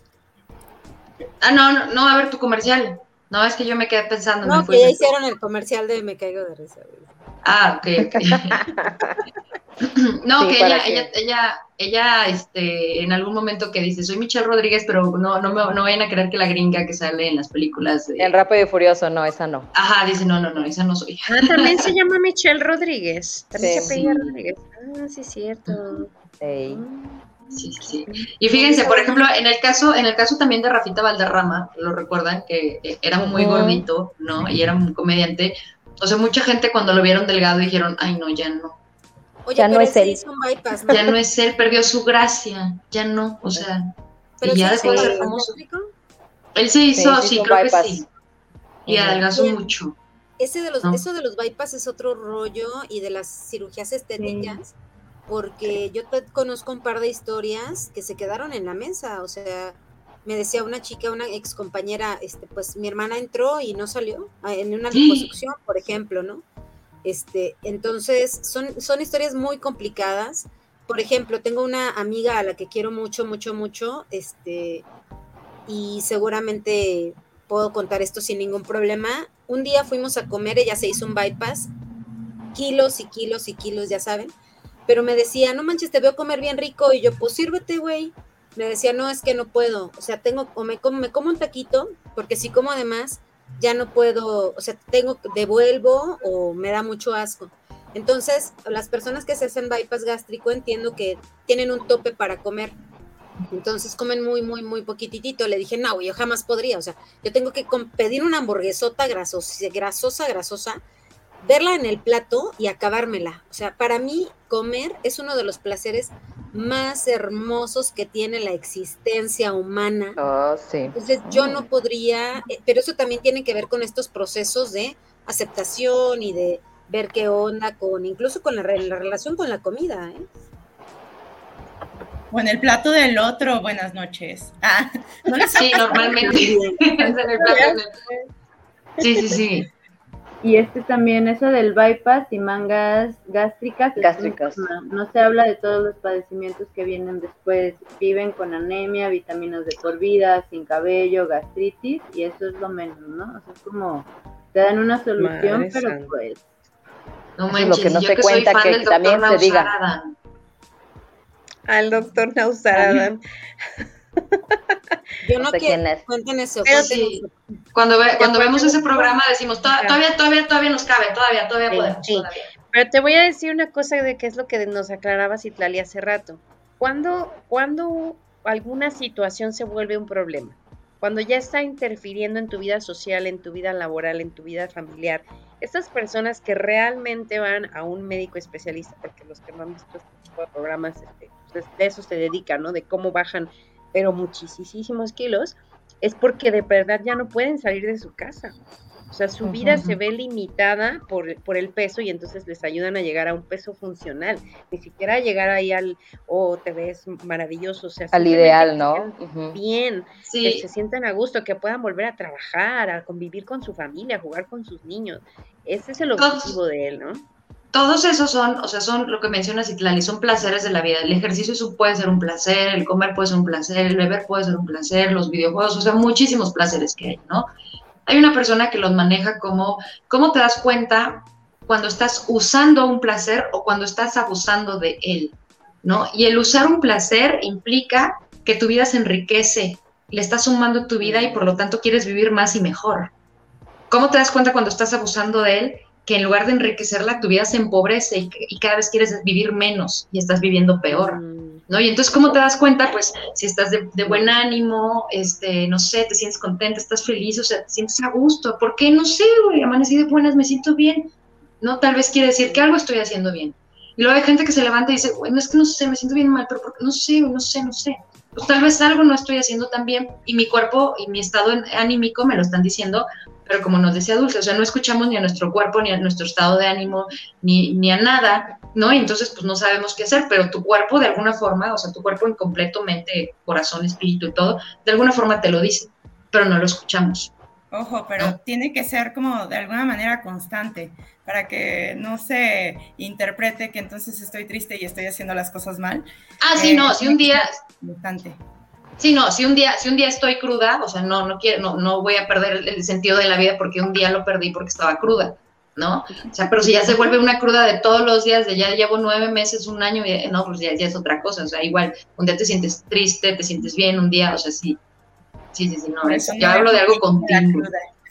Ah, no, no, no, a ver tu comercial. No, es que yo me quedé pensando. No, que ya hicieron el comercial de Me Caigo de Risa. Ah, ok, ok. no, Sí, que ella, que- ella, ella, ella, este, en algún momento que dice, soy Michelle Rodríguez, pero no, no, me, no vayan a creer que la gringa que sale en las películas. de- En Rápido y Furioso, no, esa no. Ajá, dice, no, no, no, esa no soy. Ah, también se llama Michelle Rodríguez. También Sí. se apellida Rodríguez. Ah, sí, es cierto. Sí, sí, sí. Y fíjense, por ejemplo, en el caso, en el caso también de Rafita Valderrama, lo recuerdan que eh, era muy gordito, ¿no? Y era un comediante. O sea, mucha gente cuando lo vieron delgado dijeron, ay no, ya no. Oye, Ya no es él él. sí hizo un bypass, ¿no? Ya no es él, perdió su gracia, ya no, o sea, Pero y ya dejó de hizo ser famoso. Él se hizo, Sí, creo bypass. que sí. Y adelgazó mucho. Ese de los, No. Eso de los bypass es otro rollo y de las cirugías estéticas, porque yo te conozco un par de historias que se quedaron en la mesa, o sea, me decía una chica, una ex compañera, este, pues mi hermana entró y no salió ah, en una liposucción, por ejemplo, ¿no? Este, entonces son, son historias muy complicadas. Por ejemplo, tengo una amiga a la que quiero mucho, mucho, mucho, este, y seguramente puedo contar esto sin ningún problema. Un día fuimos a comer, ella se hizo un bypass, kilos y kilos y kilos, ya saben, pero me decía, no manches, te veo comer bien rico, y yo, pues sírvete, güey. Me decía, no, es que no puedo, o sea, tengo, o me como, me como un taquito, porque si como además, ya no puedo, o sea, tengo, devuelvo o me da mucho asco. Entonces, las personas que se hacen bypass gástrico entiendo que tienen un tope para comer. Entonces comen muy, muy, muy poquitito. Le dije, no, yo jamás podría. O sea, yo tengo que pedir una hamburguesota grasosa, grasosa, grasosa, verla en el plato y acabármela. O sea, para mí comer es uno de los placeres más hermosos que tiene la existencia humana. Oh, sí. Entonces yo no podría, eh, pero eso también tiene que ver con estos procesos de aceptación y de ver qué onda con, incluso con la, re- la relación con la comida. ¿eh? O en el plato del otro, buenas noches. Ah, no Sí, normalmente. Es en el plato de- Sí, sí, sí. Y este también, eso del bypass y mangas gástricas. Gástricas. No se habla de todos los padecimientos que vienen después. Viven con anemia, vitaminas de por vida, sin cabello, gastritis, y eso es lo menos, ¿no? O sea, es como, te dan una solución, Madre pero pues, No Eso es lo manches, que no yo se que soy cuenta, fan que también se diga. Al doctor Nausaradan. Yo No no, sé quiero, quién es. cuenten eso, Pero cuenten sí. eso. Cuando, ve- cuando vemos ese programa decimos, "To- Ajá. todavía, todavía, todavía nos cabe, todavía, todavía Sí, podemos. sí. todavía". Pero te voy a decir una cosa de qué es lo que nos aclaraba Citlali hace rato. ¿Cuándo, cuando alguna situación se vuelve un problema? Cuando ya está interfiriendo en tu vida social, en tu vida laboral, en tu vida familiar. Estas personas que realmente van a un médico especialista, porque los que no han visto este tipo de programas, este, pues, de eso se dedican, ¿no? De cómo bajan, pero muchísimos kilos, es porque de verdad ya no pueden salir de su casa. O sea, su vida se ve limitada por, por el peso y entonces les ayudan a llegar a un peso funcional. Ni siquiera llegar ahí al, oh, te ves maravilloso. O sea, Al ideal, que ¿no? Bien, que Sí, se sientan a gusto, que puedan volver a trabajar, a convivir con su familia, a jugar con sus niños. Ese es el objetivo de él, ¿no? Todos esos son, o sea, son lo que mencionas, Itlali, son placeres de la vida. El ejercicio puede ser un placer, el comer puede ser un placer, el beber puede ser un placer, los videojuegos, o sea, muchísimos placeres que hay, ¿no? Hay una persona que los maneja como, ¿cómo te das cuenta cuando estás usando un placer o cuando estás abusando de él? ¿No? Y el usar un placer implica que tu vida se enriquece, le estás sumando tu vida y por lo tanto quieres vivir más y mejor. ¿Cómo te das cuenta cuando estás abusando de él? Que en lugar de enriquecerla, tu vida se empobrece y, y cada vez quieres vivir menos y estás viviendo peor. Mm, ¿no? Y entonces, ¿cómo te das cuenta? Pues si estás de, de buen ánimo, este, no sé, te sientes contenta, estás feliz, o sea, te sientes a gusto. ¿Por qué? No sé, güey, amanecí de buenas, me siento bien. No, tal vez quiere decir que algo estoy haciendo bien. Y luego hay gente que se levanta y dice, bueno, es que no sé, me siento bien mal, pero ¿por qué? no sé, no sé, no sé. Pues tal vez algo no estoy haciendo tan bien y mi cuerpo y mi estado anímico me lo están diciendo, pero como nos decía Dulce, o sea, no escuchamos ni a nuestro cuerpo, ni a nuestro estado de ánimo, ni, ni a nada, ¿no? Y entonces, pues no sabemos qué hacer, pero tu cuerpo de alguna forma, o sea, tu cuerpo en completo, mente, corazón, espíritu y todo, de alguna forma te lo dice, pero no lo escuchamos. Ojo, pero tiene que ser como de alguna manera constante para que no se interprete que entonces estoy triste y estoy haciendo las cosas mal. Ah, sí, Eh, no, si un día, Constante. Sí, no, si un día, si un día estoy cruda, o sea, no, no quiero, no, no voy a perder el, sentido de la vida porque un día lo perdí porque estaba cruda, ¿no? O sea, pero si ya se vuelve una cruda de todos los días, de ya llevo nueve meses, un año, y, no, pues ya, ya es otra cosa, o sea, igual, un día te sientes triste, te sientes bien, un día, o sea, sí, sí, sí, sí, no, es- yo hablo de algo continuo.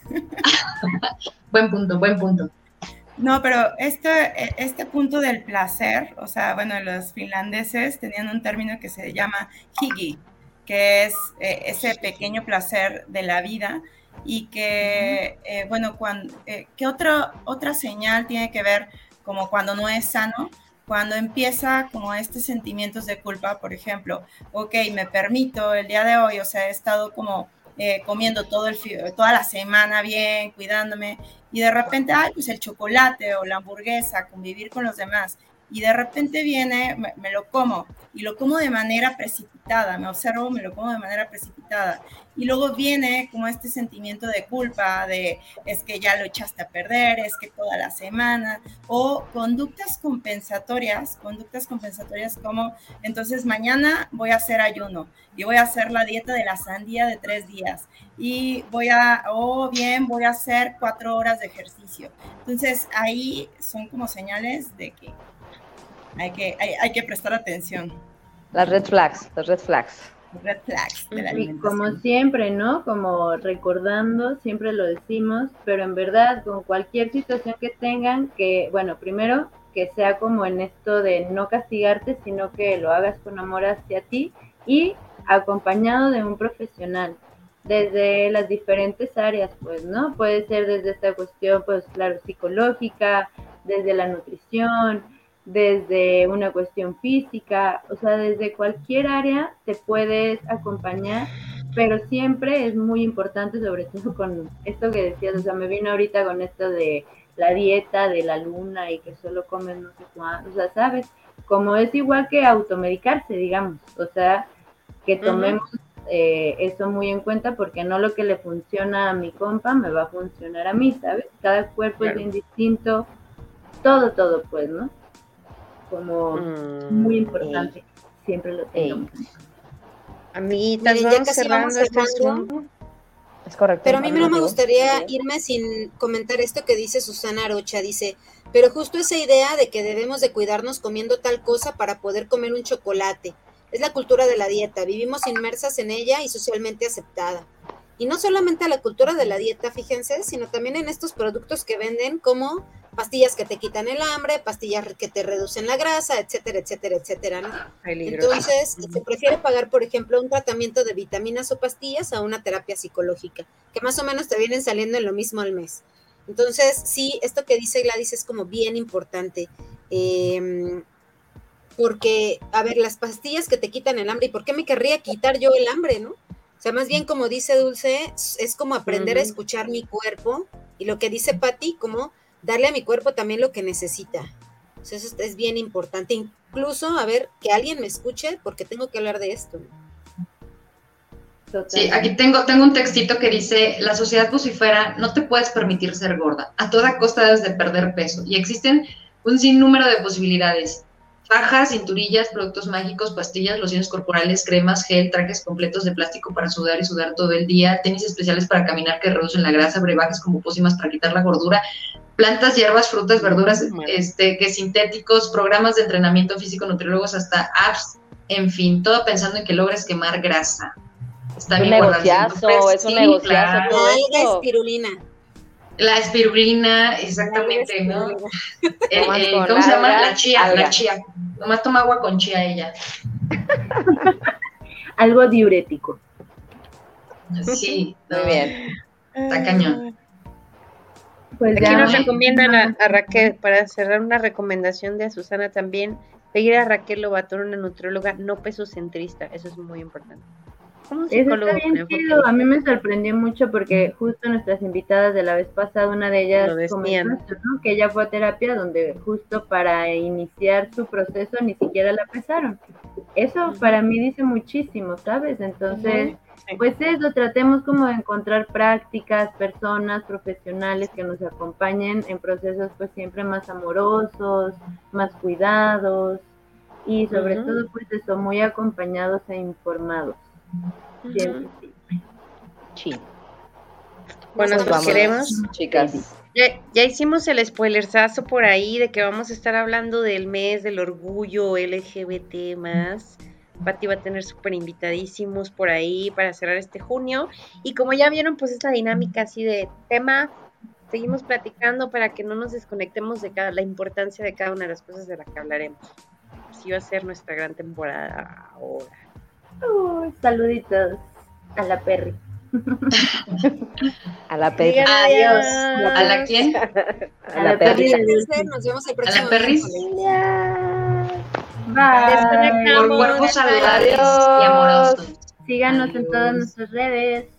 Buen punto, buen punto. No, pero este, este punto del placer, o sea, bueno, los finlandeses tenían un término que se llama higi, que es eh, ese pequeño placer de la vida y que, eh, bueno, cuando, eh, ¿qué otro, otra señal tiene que ver como cuando no es sano? cuando empieza como estos sentimientos de culpa, por ejemplo, ok, me permito el día de hoy, o sea, he estado como eh, comiendo todo el, toda la semana bien, cuidándome, y de repente, ay, pues el chocolate o la hamburguesa, convivir con los demás, y de repente viene, me, lo como, y lo como de manera precipitada, me observo, me lo como de manera precipitada, y luego viene como este sentimiento de culpa, de es que ya lo echaste a perder, es que toda la semana, o conductas compensatorias, conductas compensatorias como, entonces mañana voy a hacer ayuno, y voy a hacer la dieta de la sandía de tres días, y voy a, o bien voy a hacer cuatro horas de ejercicio. Entonces ahí son como señales de que hay que, hay, que prestar atención. Las red flags, las red flags. Red flags Y como siempre, ¿no? Como recordando, siempre lo decimos, pero en verdad, con cualquier situación que tengan, que, bueno, primero, que sea como en esto de no castigarte, sino que lo hagas con amor hacia ti y acompañado de un profesional desde las diferentes áreas, pues, ¿no? Puede ser desde esta cuestión, pues, claro, psicológica, desde la nutrición, desde una cuestión física, o sea, desde cualquier área te puedes acompañar, pero siempre es muy importante, sobre todo con esto que decías, o sea, me vino ahorita con esto de la dieta de la luna y que solo comen no sé cuánto, o sea, sabes, como es igual que automedicarse, digamos, o sea, que tomemos eh, eso muy en cuenta porque no lo que le funciona a mi compa me va a funcionar a mí, ¿sabes? Cada cuerpo es bien distinto, todo, todo, pues, ¿no? Como muy mm, importante. Siempre lo tengo. Amiguitas, vamos cerrando este Es correcto. Pero a mí no me gustaría irme sin comentar esto que dice Susana Arocha. Dice, pero justo esa idea de que debemos de cuidarnos comiendo tal cosa para poder comer un chocolate. Es la cultura de la dieta. Vivimos inmersas en ella y socialmente aceptada. Y no solamente a la cultura de la dieta, fíjense, sino también en estos productos que venden como pastillas que te quitan el hambre, pastillas que te reducen la grasa, etcétera, etcétera, etcétera, ¿no? Entonces, se prefiere pagar, por ejemplo, un tratamiento de vitaminas o pastillas a una terapia psicológica, que más o menos te vienen saliendo en lo mismo al mes. Entonces, sí, esto que dice Gladys es como bien importante. Em, porque, a ver, las pastillas que te quitan el hambre, ¿y por qué me querría quitar yo el hambre, no? O sea, más bien como dice Dulce, es como aprender a escuchar mi cuerpo y lo que dice Patti, como darle a mi cuerpo también lo que necesita. O sea, eso es bien importante. Incluso, a ver, que alguien me escuche porque tengo que hablar de esto. Sí, aquí tengo, tengo un textito que dice, la sociedad vocifera, no te puedes permitir ser gorda, a toda costa debes de perder peso. Y existen un sinnúmero de posibilidades. Fajas, cinturillas, productos mágicos, pastillas, lociones corporales, cremas, gel, trajes completos de plástico para sudar y sudar todo el día, tenis especiales para caminar que reducen la grasa, brebajes como pócimas para quitar la gordura, plantas, hierbas, frutas, verduras, este, que sintéticos, programas de entrenamiento físico, nutriólogos, hasta apps, en fin, todo pensando en que logres quemar grasa. Está bien negociazo, es un negociazo todo La espirulina. La espirulina, exactamente, ¿no? Eh, eh, ¿Cómo se llama? La chía, la chía. Nomás toma agua con chía ella. Algo diurético. Sí, muy bien. Está cañón. Pues Aquí nos recomiendan a, Raquel, para cerrar una recomendación de Susana también, seguir a Raquel Lobator, una nutrióloga no pesocentrista, eso es muy importante. Eso está bien chido. A mí me sorprendió mucho porque justo nuestras invitadas de la vez pasada, una de ellas comentó que ella fue a terapia donde justo para iniciar su proceso ni siquiera la pesaron. Eso para mí dice muchísimo, ¿sabes? Entonces, pues eso, tratemos como de encontrar prácticas, personas, profesionales que nos acompañen en procesos pues siempre más amorosos, más cuidados y sobre todo pues eso, muy acompañados e informados. Sí. Bueno, pues queremos, chicas. Ya, ya, hicimos el spoilersazo por ahí de que vamos a estar hablando del mes del orgullo LGBT más. Pati va a tener súper invitadísimos por ahí para cerrar este junio. Y como ya vieron, pues esta dinámica así de tema, seguimos platicando para que no nos desconectemos de cada, la importancia de cada una de las cosas de las que hablaremos. Así va a ser nuestra gran temporada ahora saluditos a la Perry. a la Perry. Adiós. ¿A la quién? A, la, Perry. Nos vemos el próximo. A la Perry. Bye. Por cuerpos saludables y amorosos. Síganos en todas nuestras redes.